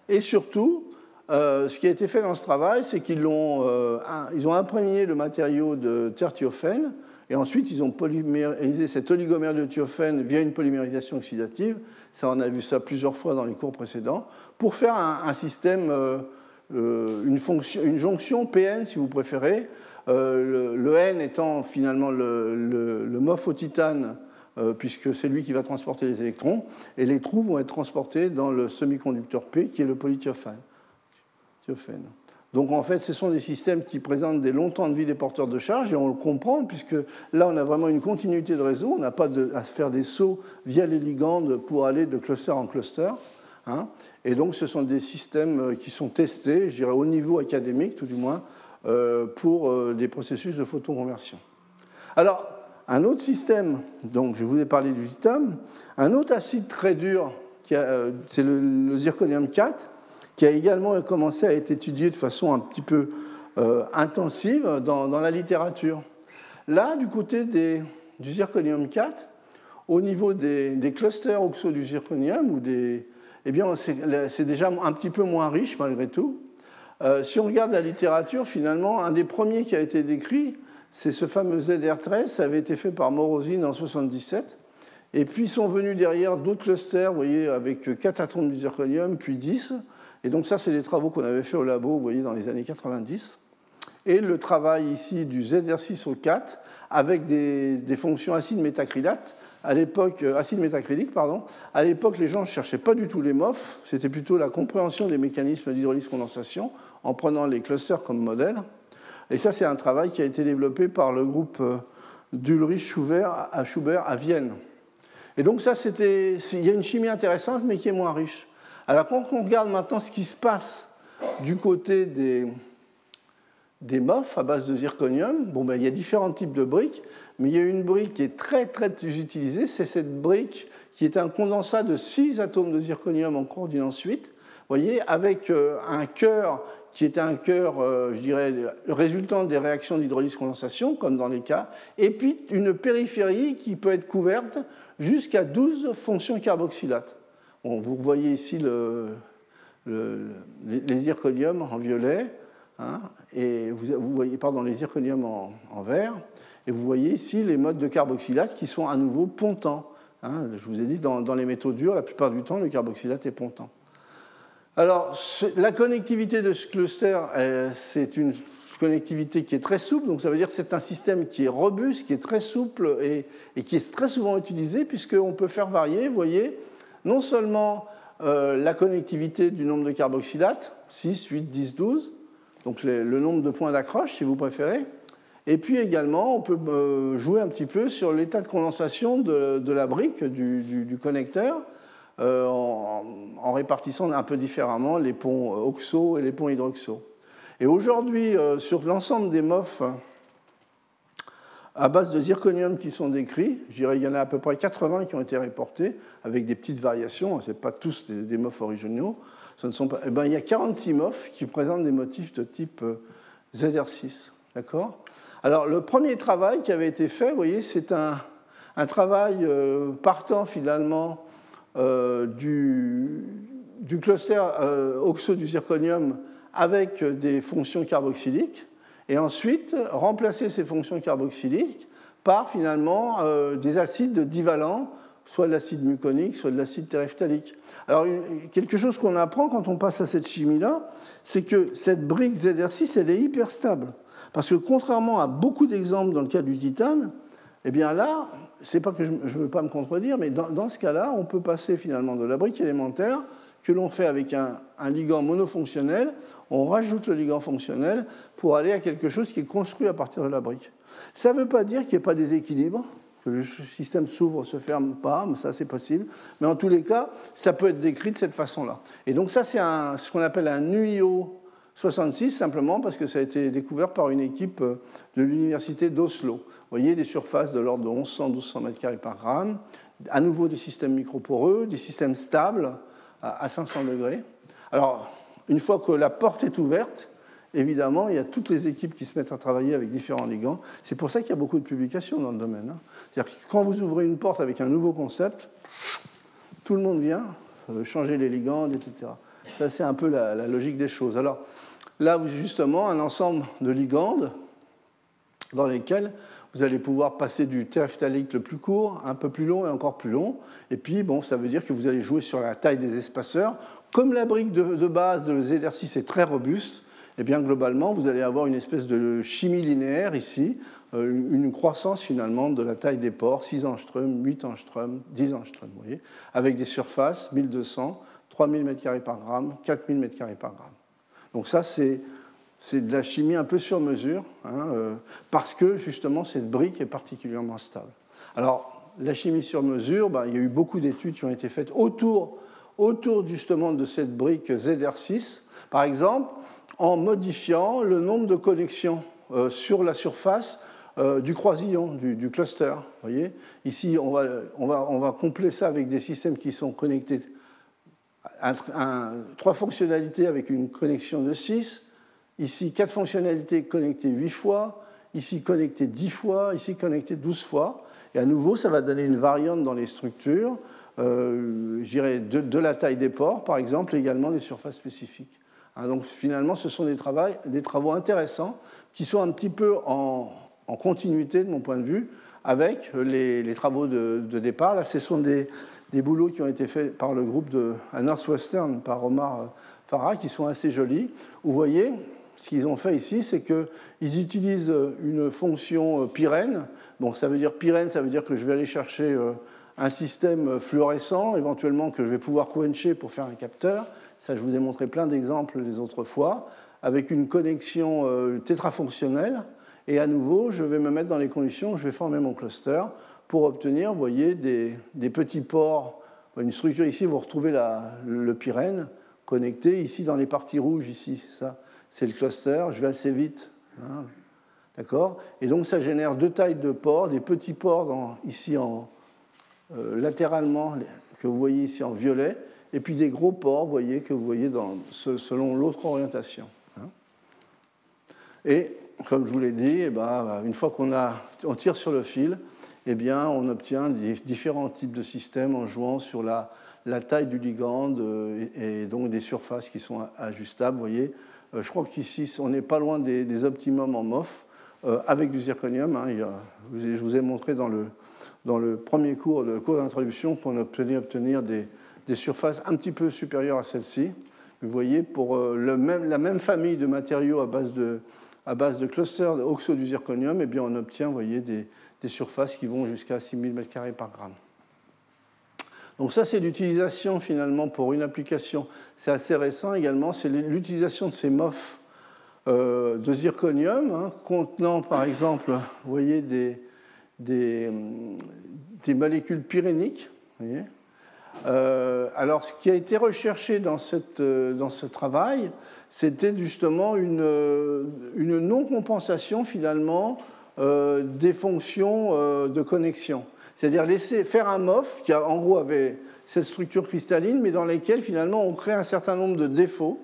et surtout, euh, ce qui a été fait dans ce travail, c'est qu'ils ont, euh, ont imprégné le matériau de tertiophène et ensuite ils ont polymérisé cet oligomère de thiophène via une polymérisation oxydative. Ça, on a vu ça plusieurs fois dans les cours précédents, pour faire un, système, euh, une, jonction PN si vous préférez. Le, N étant finalement le, le, MOF au titane puisque c'est lui qui va transporter les électrons, et les trous vont être transportés dans le semi-conducteur P, qui est le polythiophane. Donc en fait, ce sont des systèmes qui présentent des longs temps de vie des porteurs de charge, et on le comprend, puisque là, on a vraiment une continuité de réseau, on n'a pas à se faire des sauts via les ligandes pour aller de cluster en cluster. Hein. Et donc ce sont des systèmes euh, qui sont testés, je dirais au niveau académique tout du moins, euh, pour euh, des processus de photoconversion. Alors, un autre système, donc je vous ai parlé du lithium, un autre acide très dur, c'est le, zirconium 4, qui a également commencé à être étudié de façon un petit peu euh, intensive dans, la littérature. Là, du côté du zirconium 4, au niveau des, clusters oxo du zirconium, ou des, eh bien, c'est déjà un petit peu moins riche malgré tout. Euh, si on regarde la littérature, finalement, un des premiers qui a été décrit, c'est ce fameux ZR13, ça avait été fait par Morozine en 1977. Et puis sont venus derrière d'autres clusters, vous voyez, avec 4 atomes de zirconium, puis 10. Et donc ça, c'est des travaux qu'on avait fait au labo, vous voyez, dans les années 90. Et le travail ici du ZR6 au 4 avec des, fonctions acide métacrylate. À l'époque, euh, acide métacrylique, pardon. À l'époque, les gens ne cherchaient pas du tout les MOF, c'était plutôt la compréhension des mécanismes d'hydrolyse-condensation en prenant les clusters comme modèle. Et ça, c'est un travail qui a été développé par le groupe euh, d'Ulrich Schubert à Vienne. Et donc ça, c'était, il y a une chimie intéressante, mais qui est moins riche. Alors quand on regarde maintenant ce qui se passe du côté des, des MOF à base de zirconium, bon, ben, il y a différents types de briques, mais il y a une brique qui est très très utilisée, c'est cette brique qui est un condensat de 6 atomes de zirconium en coordinance 8, voyez, avec euh, un cœur qui est un cœur, euh, je dirais, résultant des réactions d'hydrolyse-condensation, comme dans les cas, et puis une périphérie qui peut être couverte jusqu'à 12 fonctions carboxylates vous voyez ici les zirconiums en violet, hein, et vous, voyez, pardon, les zirconiums en, vert, et vous voyez ici les modes de carboxylate qui sont à nouveau pontants. Hein. je vous ai dit, dans, les métaux durs, la plupart du temps, le carboxylate est pontant. Alors, la connectivité de ce cluster, euh, c'est une connectivité qui est très souple, donc ça veut dire que c'est un système qui est robuste, qui est très souple et, qui est très souvent utilisé, puisqu'on peut faire varier, vous voyez, non seulement euh, la connectivité du nombre de carboxylates, 6, 8, 10, 12, donc le nombre de points d'accroche si vous préférez, et puis également on peut euh, jouer un petit peu sur l'état de condensation de, la brique, du, connecteur, euh, en, répartissant un peu différemment les ponts oxo et les ponts hydroxo. Et aujourd'hui, sur l'ensemble des MOF à base de zirconium qui sont décrits. Je dirais qu'il y en a à peu près 80 qui ont été reportés, avec des petites variations. Ce pas tous des, des MOF originaux. Ce ne sont pas, eh ben, il y a 46 MOF qui présentent des motifs de type euh, ZR6. D'accord? Alors, le premier travail qui avait été fait, vous voyez, c'est un, travail euh, partant finalement euh, du, du, cluster oxo du zirconium avec des fonctions carboxyliques et ensuite remplacer ces fonctions carboxyliques par finalement euh, des acides divalents soit de l'acide muconique, soit de l'acide terephthalique. Alors, quelque chose qu'on apprend quand on passe à cette chimie-là, c'est que cette brique ZR6, elle est hyper stable. Parce que contrairement à beaucoup d'exemples dans le cas du titane, eh bien là, c'est pas que je ne veux pas me contredire, mais dans, ce cas-là, on peut passer finalement de la brique élémentaire que l'on fait avec un, ligand monofonctionnel, on rajoute le ligand fonctionnel pour aller à quelque chose qui est construit à partir de la brique. Ça ne veut pas dire qu'il n'y ait pas d'équilibre, que le système s'ouvre, se ferme pas, mais ça c'est possible. Mais en tous les cas, ça peut être décrit de cette façon-là. Et donc ça c'est ce qu'on appelle un UIO 66 simplement parce que ça a été découvert par une équipe euh, de l'université d'Oslo. Vous voyez des surfaces de l'ordre de 1100-1200 m2 par gramme, à nouveau des systèmes microporeux, des systèmes stables à 500 degrés. Alors, une fois que la porte est ouverte, évidemment, il y a toutes les équipes qui se mettent à travailler avec différents ligands. C'est pour ça qu'il y a beaucoup de publications dans le domaine. Hein. C'est-à-dire que quand vous ouvrez une porte avec un nouveau concept, tout le monde vient euh, changer les ligands, etc. Ça, c'est un peu la, logique des choses. Alors, là, justement, un ensemble de ligandes dans lesquels vous allez pouvoir passer du terephthalique le plus court, un peu plus long et encore plus long. Et puis, bon, ça veut dire que vous allez jouer sur la taille des espaceurs. Comme la brique de, de base, le ZR6 est très robuste, eh bien, globalement, vous allez avoir une espèce de chimie linéaire ici, euh, une croissance finalement de la taille des pores, 6 angstroms, 8 angstroms, 10 angstroms, vous voyez, avec des surfaces 1200, 3000 m2 par gramme, 4000 m2 par gramme. Donc ça, c'est de la chimie un peu sur mesure, hein, euh, parce que justement cette brique est particulièrement stable. Alors, la chimie sur mesure, ben, il y a eu beaucoup d'études qui ont été faites autour, autour justement de cette brique ZR6. Par exemple, en modifiant le nombre de connexions euh, sur la surface euh, du croisillon, du, cluster. Voyez Ici, on va, on, va, on va coupler ça avec des systèmes qui sont connectés, trois fonctionnalités avec une connexion de 6, ici quatre fonctionnalités connectées 8 fois, ici connectées 10 fois, ici connectées 12 fois. Et à nouveau, ça va donner une variante dans les structures, euh, de, de, la taille des pores, par exemple, et également des surfaces spécifiques. Hein, donc finalement, ce sont des, travaux intéressants qui sont un petit peu en, continuité, de mon point de vue, avec les, travaux de, départ. Là, ce sont des, boulots qui ont été faits par le groupe de, Northwestern, par Omar Farah, qui sont assez jolis. Vous voyez, ce qu'ils ont fait ici, c'est qu'ils utilisent une fonction euh, pyrène. Bon, ça veut dire pyrène, ça veut dire que je vais aller chercher euh, un système fluorescent, éventuellement que je vais pouvoir quencher pour faire un capteur. Ça, je vous ai montré plein d'exemples les autres fois, avec une connexion euh, tétrafonctionnelle. Et à nouveau, je vais me mettre dans les conditions où je vais former mon cluster pour obtenir, vous voyez, des, petits ports. Une structure ici, vous retrouvez le pyrène connecté. Ici, dans les parties rouges, ici, ça, c'est le cluster. Je vais assez vite. Hein. D'accord Et donc, ça génère deux tailles de ports, des petits ports ici en, euh, latéralement, que vous voyez ici en violet, et puis des gros ports, vous voyez, que vous voyez dans, selon l'autre orientation. Hein. Et comme je vous l'ai dit, eh ben, une fois qu'on on tire sur le fil, eh bien, on obtient différents types de systèmes en jouant sur la, taille du ligand euh, et, donc des surfaces qui sont ajustables. Vous voyez, je crois qu'ici, on n'est pas loin des, optimums en MOF euh, avec du zirconium. Hein. je vous ai montré dans le, premier cours, le cours d'introduction, qu'on obtenait obtenir des, surfaces un petit peu supérieures à celle-ci. Vous voyez, pour euh, la même famille de matériaux à base de, à base clusters oxo du zirconium, eh bien, on obtient des surfaces qui vont jusqu'à 6000 m2 par gramme. Donc ça, c'est l'utilisation finalement pour une application. C'est assez récent également, c'est l'utilisation de ces MOF euh, de zirconium hein, contenant par exemple, voyez, des, molécules pyréniques. Euh, alors, ce qui a été recherché dans, euh, ce travail, c'était justement une, une non-compensation finalement des fonctions de connexion. C'est-à-dire laisser faire un MOF qui, en gros, avait cette structure cristalline, mais dans laquelle finalement on crée un certain nombre de défauts.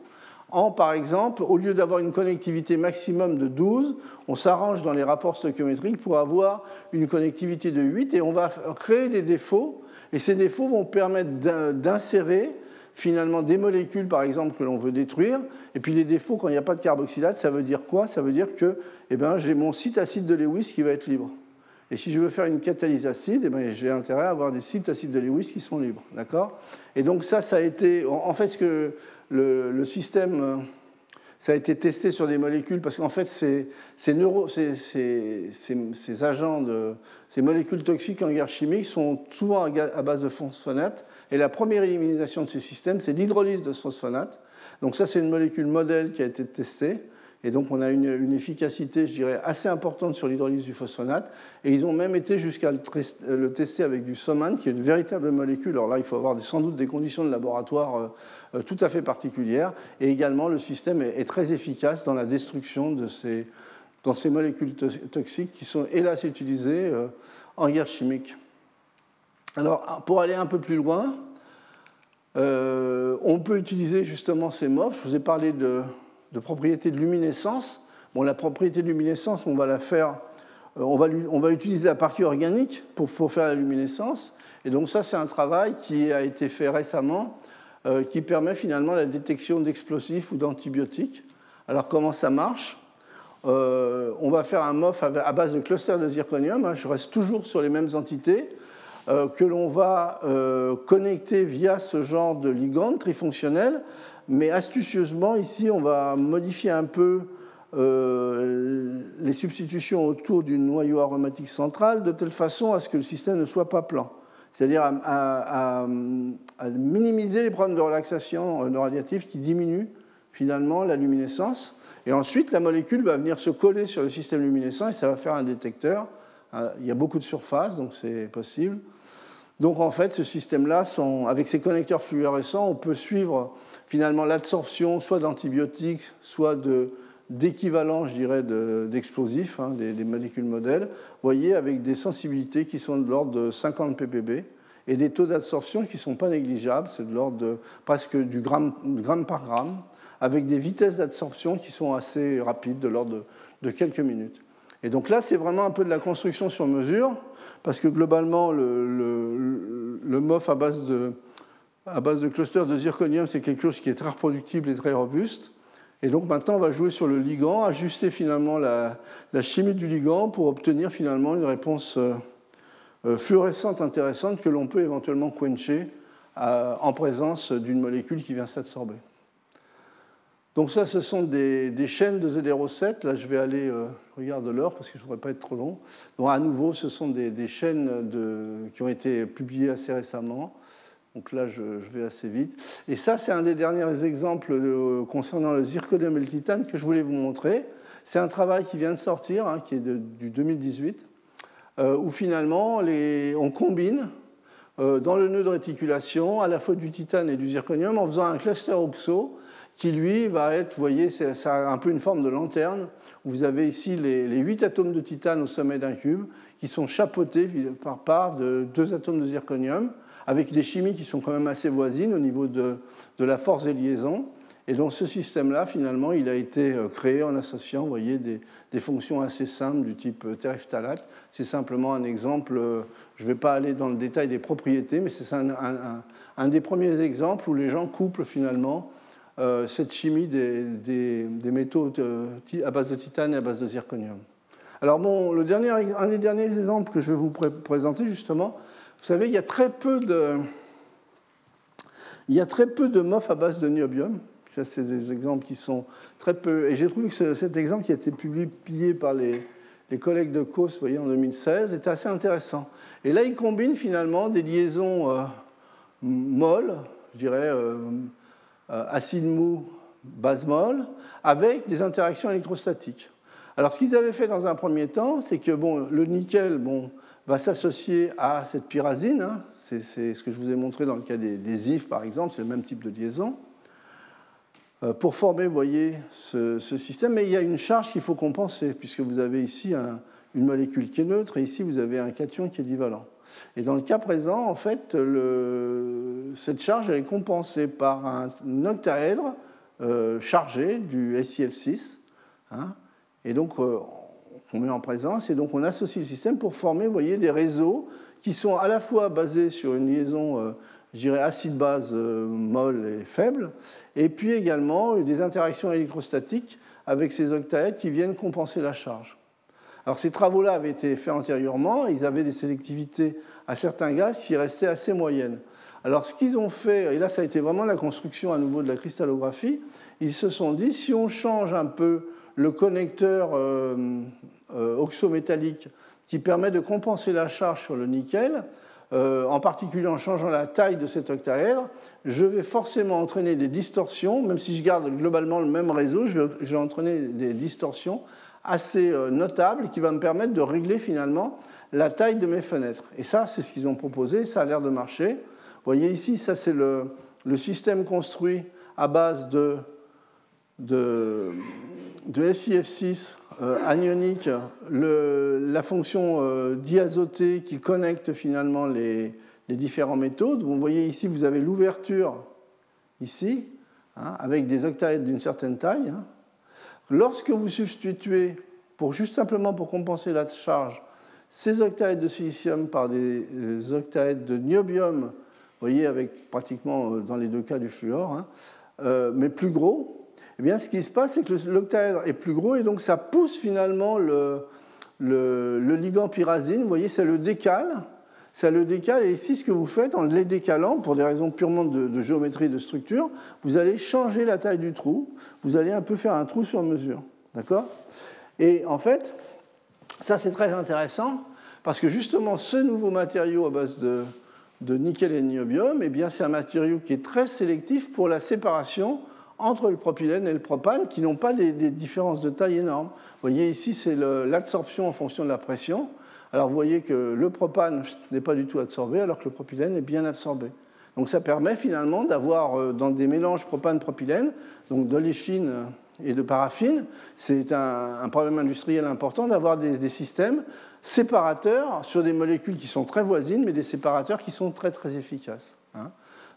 En, par exemple, au lieu d'avoir une connectivité maximum de 12, on s'arrange dans les rapports stoichiométriques pour avoir une connectivité de 8 et on va créer des défauts et ces défauts vont permettre d'insérer finalement des molécules, par exemple, que l'on veut détruire. Et puis les défauts, quand il n'y a pas de carboxylate, ça veut dire quoi? Ça veut dire que eh ben, j'ai mon site acide de Lewis qui va être libre. Et si je veux faire une catalyse acide, eh ben, j'ai intérêt à avoir des sites acides de Lewis qui sont libres. D'accord? Et donc ça, ça a été... En fait, que le, système... Ça a été testé sur des molécules parce qu'en fait, ces, ces, ces, agents, ces molécules toxiques en guerre chimique sont souvent à base de phosphonate. Et la première élimination de ces systèmes, c'est l'hydrolyse de ce phosphonate. Donc ça, c'est une molécule modèle qui a été testée. Et donc on a une, efficacité, je dirais, assez importante sur l'hydrolyse du phosphonate. Et ils ont même été jusqu'à le, tester avec du SOMAN, qui est une véritable molécule. Alors là, il faut avoir sans doute des conditions de laboratoire euh, euh, tout à fait particulières. Et également, le système est, très efficace dans la destruction de ces, molécules toxiques qui sont, hélas, utilisées euh, en guerre chimique. Alors, pour aller un peu plus loin, on peut utiliser justement ces MOF. Je vous ai parlé de, de propriété de luminescence. Bon, la propriété de luminescence, on va la faire, euh, on va, utiliser la partie organique pour, faire la luminescence. Et donc ça, c'est un travail qui a été fait récemment, euh, qui permet finalement la détection d'explosifs ou d'antibiotiques. Alors comment ça marche? Euh, On va faire un MOF à base de clusters de zirconium. Hein. je reste toujours sur les mêmes entités. que l'on va connecter via ce genre de ligand trifonctionnel mais astucieusement, ici, on va modifier un peu euh, les substitutions autour du noyau aromatique central de telle façon à ce que le système ne soit pas plan. C'est-à-dire à, minimiser les problèmes de relaxation neuroradiative qui diminuent finalement la luminescence. Et ensuite, la molécule va venir se coller sur le système luminescent et ça va faire un détecteur. Euh, il y a beaucoup de surface, donc c'est possible. Donc en fait, ce système-là, avec ces connecteurs fluorescents, on peut suivre finalement l'absorption soit d'antibiotiques, soit d'équivalents, je dirais, d'explosifs, hein, des, molécules modèles, voyez, avec des sensibilités qui sont de l'ordre de 50 ppb et des taux d'absorption qui ne sont pas négligeables, c'est de l'ordre de presque du gramme, par gramme, avec des vitesses d'absorption qui sont assez rapides, de l'ordre de, quelques minutes. Et donc là, c'est vraiment un peu de la construction sur mesure, parce que globalement, le, le MOF à base de, à base de clusters de zirconium, c'est quelque chose qui est très reproductible et très robuste. Et donc maintenant, on va jouer sur le ligand, ajuster finalement la, chimie du ligand pour obtenir finalement une réponse euh, euh, fluorescente intéressante que l'on peut éventuellement quencher euh, en présence d'une molécule qui vient s'absorber. Donc ça, ce sont des, chaînes de Z07. Là, je vais aller, regarde l'heure parce que je ne voudrais pas être trop long. Donc à nouveau, ce sont des, chaînes qui ont été publiées assez récemment. Donc là, je, vais assez vite. Et ça, c'est un des derniers exemples concernant le zirconium et le titane que je voulais vous montrer. C'est un travail qui vient de sortir, hein, qui est du 2018, euh, où finalement, on combine euh, dans le nœud de réticulation à la fois du titane et du zirconium en faisant un cluster OPSO qui, lui, va être, vous voyez, a un peu une forme de lanterne. Vous avez ici les, les 8 atomes de titane au sommet d'un cube qui sont chapeautés par part de deux atomes de zirconium avec des chimies qui sont quand même assez voisines au niveau de, la force des liaisons. Et donc ce système-là, finalement, il a été euh, créé en associant voyez, des, fonctions assez simples du type euh, terephthalate. C'est simplement un exemple, euh, je ne vais pas aller dans le détail des propriétés, mais c'est un, des premiers exemples où les gens couplent finalement cette chimie des, métaux à base de titane et à base de zirconium. Alors bon, le dernier, un des derniers exemples que je vais vous présenter justement, vous savez, il y a très peu de, il y a très peu de MOF à base de niobium. Ça, c'est des exemples qui sont très peu. Et j'ai trouvé que cet exemple qui a été publié par les, collègues de COS voyez, en 2016 était assez intéressant. Et là, il combine finalement des liaisons euh, molles, je dirais euh, euh, acide mou, base molle, avec des interactions électrostatiques. Alors, ce qu'ils avaient fait dans un premier temps, c'est que bon, le nickel, bon, va s'associer à cette pyrazine. Hein. C'est ce que je vous ai montré dans le cas des, IF, par exemple, c'est le même type de liaison. Euh, pour former, voyez, ce, système, mais il y a une charge qu'il faut compenser, puisque vous avez ici une molécule qui est neutre et ici vous avez un cation qui est divalent. Et dans le cas présent, en fait, cette charge est compensée par un octaèdre euh, chargé du SIF6. Hein. et donc, euh, on met en présence et donc on associe le système pour former voyez, des réseaux qui sont à la fois basés sur une liaison, euh, je dirais, acide-base euh, molle et faible, et puis également des interactions électrostatiques avec ces octaèdres qui viennent compenser la charge. Alors ces travaux-là avaient été faits antérieurement, ils avaient des sélectivités à certains gaz qui restaient assez moyennes. Alors ce qu'ils ont fait, et là ça a été vraiment la construction à nouveau de la cristallographie, ils se sont dit si on change un peu le connecteur euh, oxométallique qui permet de compenser la charge sur le nickel, euh, en particulier en changeant la taille de cet octaèdre, je vais forcément entraîner des distorsions, même si je garde globalement le même réseau, je vais, entraîner des distorsions assez notables qui vont me permettre de régler finalement la taille de mes fenêtres. Et ça, c'est ce qu'ils ont proposé, ça a l'air de marcher. Vous voyez ici, ça c'est le, système construit à base de, de, SIF6 euh, anionique, la fonction euh, diazotée qui connecte finalement les, différents métaux. Vous voyez ici, vous avez l'ouverture ici, hein, avec des octaèdres d'une certaine taille. Hein. Lorsque vous substituez, pour, juste simplement pour compenser la charge, ces octaèdres de silicium par des euh, octaèdres de niobium voyez, avec pratiquement dans les deux cas du fluor, hein, mais plus gros, eh bien, ce qui se passe, c'est que l'octaèdre est plus gros et donc ça pousse finalement le, ligand pyrazine. Vous voyez, ça le décale. Ça le décale et ici, ce que vous faites en les décalant, pour des raisons purement de, géométrie de structure, vous allez changer la taille du trou. Vous allez un peu faire un trou sur mesure. D'accord? Et en fait, ça c'est très intéressant parce que justement, ce nouveau matériau à base de, de nickel et de niobium, eh bien, c'est un matériau qui est très sélectif pour la séparation entre le propylène et le propane, qui n'ont pas des, différences de taille énormes. Vous voyez ici, c'est l'absorption en fonction de la pression. Alors vous voyez que le propane n'est pas du tout absorbé, alors que le propylène est bien absorbé. Donc ça permet finalement d'avoir euh, dans des mélanges propane-propylène, donc d'oléfine et de paraffine, c'est un, problème industriel important d'avoir des systèmes séparateurs sur des molécules qui sont très voisines, mais des séparateurs qui sont très très efficaces. Hein.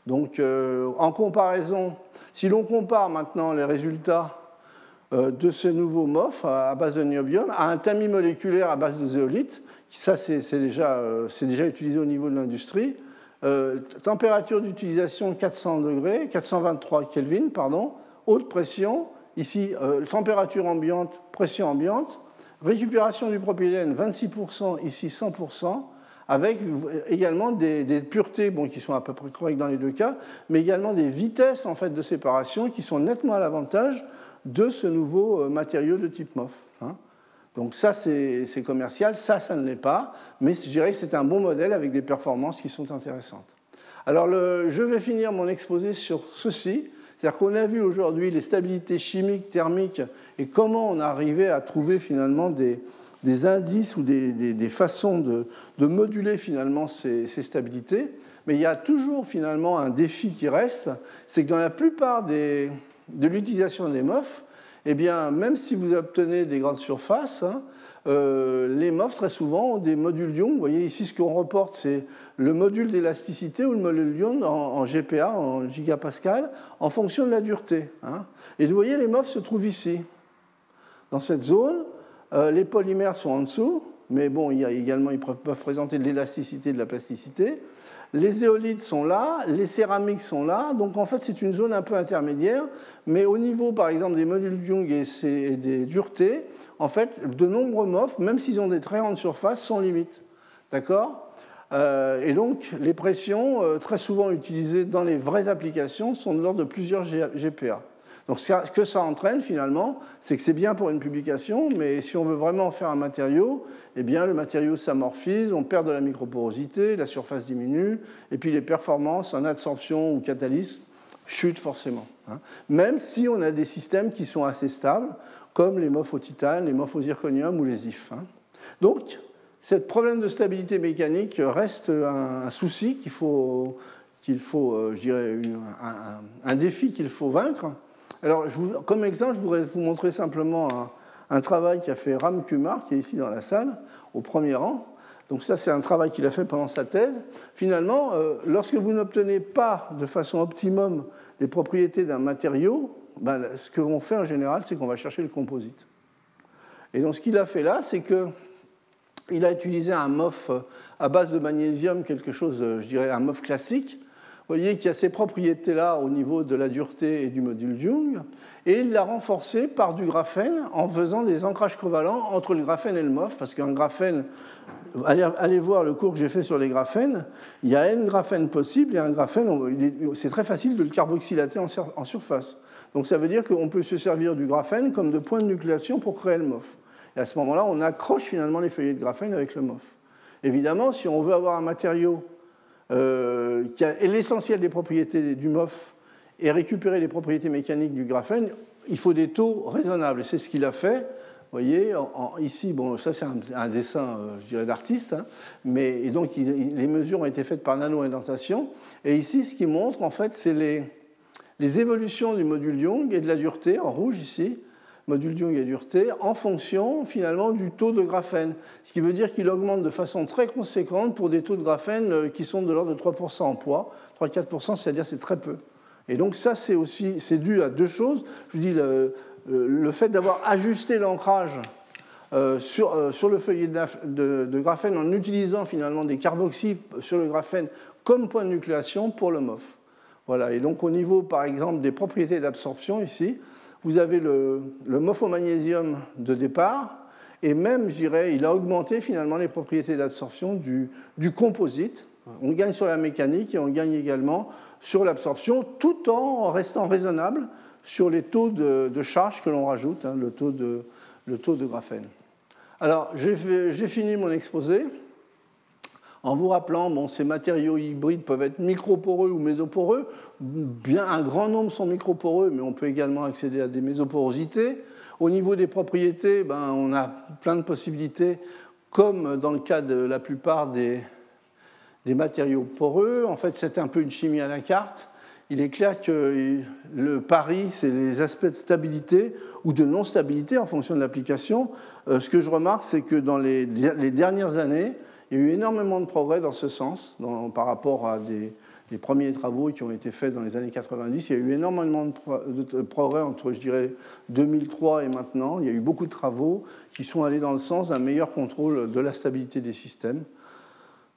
Donc euh, en comparaison, si l'on compare maintenant les résultats euh, de ce nouveau MOF à, base de niobium à un tamis moléculaire à base de zéolite, ça c'est déjà, euh, déjà, utilisé au niveau de l'industrie, température d'utilisation 400 degrés, 423 Kelvin, pardon, haute pression, ici température ambiante, pression ambiante, Récupération du propylène, 26%, ici 100%, avec également des, puretés qui sont à peu près correctes dans les deux cas, mais également des vitesses en fait, de séparation qui sont nettement à l'avantage de ce nouveau euh, matériau de type MOF. Hein. Donc ça, c'est commercial, ça, ça ne l'est pas, mais je dirais que c'est un bon modèle avec des performances qui sont intéressantes. Alors je vais finir mon exposé sur ceci. C'est-à-dire qu'on a vu aujourd'hui les stabilités chimiques, thermiques, et comment on arrivait à trouver finalement des, indices ou des, façons de, moduler finalement ces, stabilités. Mais il y a toujours finalement un défi qui reste, c'est que dans la plupart de l'utilisation des MOF, eh bien, même si vous obtenez des grandes surfaces, hein, euh, les MOF, très souvent, ont des modules Young. Vous voyez ici, ce qu'on reporte, c'est le module d'élasticité ou le module Young en, GPA, en gigapascal, en fonction de la dureté. Hein. Et vous voyez, les MOF se trouvent ici, dans cette zone. Euh, les polymères sont en dessous, mais bon, il y a également, ils peuvent présenter de l'élasticité de la plasticité. Les éolites sont là, les céramiques sont là, donc en fait c'est une zone un peu intermédiaire, mais au niveau par exemple des modules Young et des duretés, en fait, de nombreux MOF, même s'ils ont des très grandes surfaces, sont limites. D'accord? Euh, Et donc, les pressions, euh, très souvent utilisées dans les vraies applications, sont de l'ordre de plusieurs GPA. Donc, ce que ça entraîne finalement, c'est que c'est bien pour une publication, mais si on veut vraiment faire un matériau, eh bien, le matériau s'amorphise, on perd de la microporosité, la surface diminue, et puis les performances en absorption ou catalyse chutent forcément. Hein. Même si on a des systèmes qui sont assez stables, comme les MOF au titane, les MOF au zirconium ou les IF. Hein. Donc, ce problème de stabilité mécanique reste un, souci qu'il faut, qu'il faut euh, je dirais, un, défi qu'il faut vaincre. Alors, comme exemple, je voudrais vous montrer simplement un, travail qu'a fait Ram Kumar, qui est ici dans la salle, au premier rang. Donc ça, c'est un travail qu'il a fait pendant sa thèse. Finalement, euh, lorsque vous n'obtenez pas de façon optimum les propriétés d'un matériau, ben, ce qu'on fait en général, c'est qu'on va chercher le composite. Et donc ce qu'il a fait là, c'est qu'il a utilisé un MOF à base de magnésium, quelque chose, je dirais, un MOF classique. Voyez qu'il y a ces propriétés-là au niveau de la dureté et du module Young, et il l'a renforcé par du graphène en faisant des ancrages covalents entre le graphène et le MOF, parce qu'un graphène, allez, voir le cours que j'ai fait sur les graphènes, il y a n graphènes possibles, et un graphène, c'est très facile de le carboxylater en surface. Donc ça veut dire qu'on peut se servir du graphène comme de point de nucléation pour créer le MOF. Et à ce moment-là, on accroche finalement les feuillets de graphène avec le MOF. Évidemment, si on veut avoir un matériau qui a l'essentiel des propriétés du MOF et récupérer les propriétés mécaniques du graphène, il faut des taux raisonnables. C'est ce qu'il a fait. Vous voyez, ici, bon, ça c'est un, dessin, euh, je dirais, d'artiste, hein, mais donc les mesures ont été faites par nano-indentation. Et ici, ce qui montre, en fait, c'est les évolutions du module Young et de la dureté, en rouge ici, module Young et dureté, en fonction finalement du taux de graphène. Ce qui veut dire qu'il augmente de façon très conséquente pour des taux de graphène euh, qui sont de l'ordre de 3% en poids. 3-4%, c'est-à-dire c'est très peu. Et donc ça, c'est aussi c'est dû à deux choses. Je vous dis, le, le fait d'avoir ajusté l'ancrage euh, sur, euh, sur, le feuillet de, graphène en utilisant finalement des carboxyles sur le graphène comme point de nucléation pour le MOF. Voilà. Et donc au niveau, par exemple, des propriétés d'absorption ici, vous avez le, le magnésium de départ, et même, je dirais, il a augmenté finalement les propriétés d'absorption du, du, composite. On gagne sur la mécanique et on gagne également sur l'absorption, tout en restant raisonnable sur les taux de, charge que l'on rajoute, hein, le, taux de, le taux de graphène. Alors, j'ai fini mon exposé en vous rappelant, ces matériaux hybrides peuvent être microporeux ou mésoporeux. Bien, un grand nombre sont microporeux, mais on peut également accéder à des mésoporosités. Au niveau des propriétés, ben, on a plein de possibilités, comme dans le cas de la plupart des, matériaux poreux. En fait, c'est un peu une chimie à la carte. Il est clair que le pari, c'est les aspects de stabilité ou de non-stabilité en fonction de l'application. Euh, ce que je remarque, c'est que dans les dernières années, il y a eu énormément de progrès dans ce sens par rapport à des, premiers travaux qui ont été faits dans les années 90. Il y a eu énormément de, progrès entre, je dirais, 2003 et maintenant. Il y a eu beaucoup de travaux qui sont allés dans le sens d'un meilleur contrôle de la stabilité des systèmes.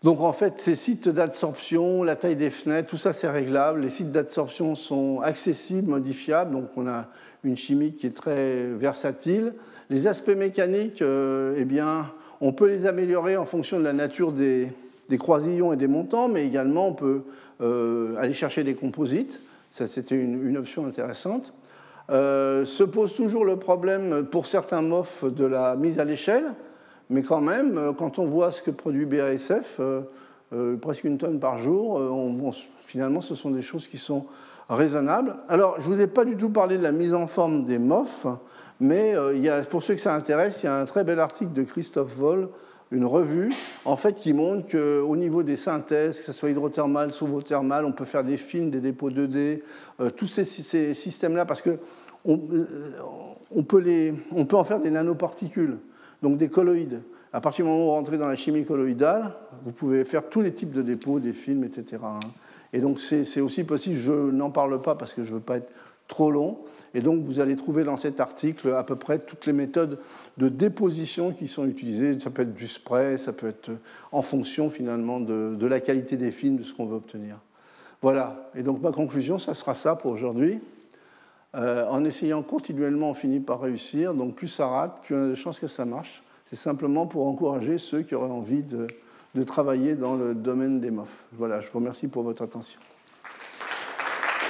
Donc en fait, ces sites d'absorption, la taille des fenêtres, tout ça c'est réglable. Les sites d'absorption sont accessibles, modifiables, donc on a une chimie qui est très versatile. Les aspects mécaniques, euh, eh bien, on peut les améliorer en fonction de la nature des, croisillons et des montants, mais également on peut euh, aller chercher des composites. Ça, c'était une, option intéressante. Euh, se pose toujours le problème pour certains MOF de la mise à l'échelle, mais quand même, euh, quand on voit ce que produit BASF, presque une tonne par jour, finalement, ce sont des choses qui sont raisonnables. Alors, je ne vous ai pas du tout parlé de la mise en forme des MOF. Mais euh, il y a, pour ceux que ça intéresse, il y a un très bel article de Christophe Voll, une revue, en fait, qui montre qu'au niveau des synthèses, que ce soit hydrothermal, souvothermal, on peut faire des films, des dépôts 2D, euh, tous ces, systèmes-là, parce euh, on peut, on peut en faire des nanoparticules, donc des colloïdes. À partir du moment où vous rentrez dans la chimie colloïdale, vous pouvez faire tous les types de dépôts, des films, etc. Et donc c'est aussi possible, je n'en parle pas parce que je ne veux pas être trop long, et donc, vous allez trouver dans cet article à peu près toutes les méthodes de déposition qui sont utilisées. Ça peut être du spray, ça peut être en fonction finalement de, la qualité des films, de ce qu'on veut obtenir. Voilà. Et donc, ma conclusion, ça sera ça pour aujourd'hui. Euh, en essayant continuellement, on finit par réussir. Donc, plus ça rate, plus on a de chances que ça marche. C'est simplement pour encourager ceux qui auraient envie de, de travailler dans le domaine des MOF. Voilà, je vous remercie pour votre attention.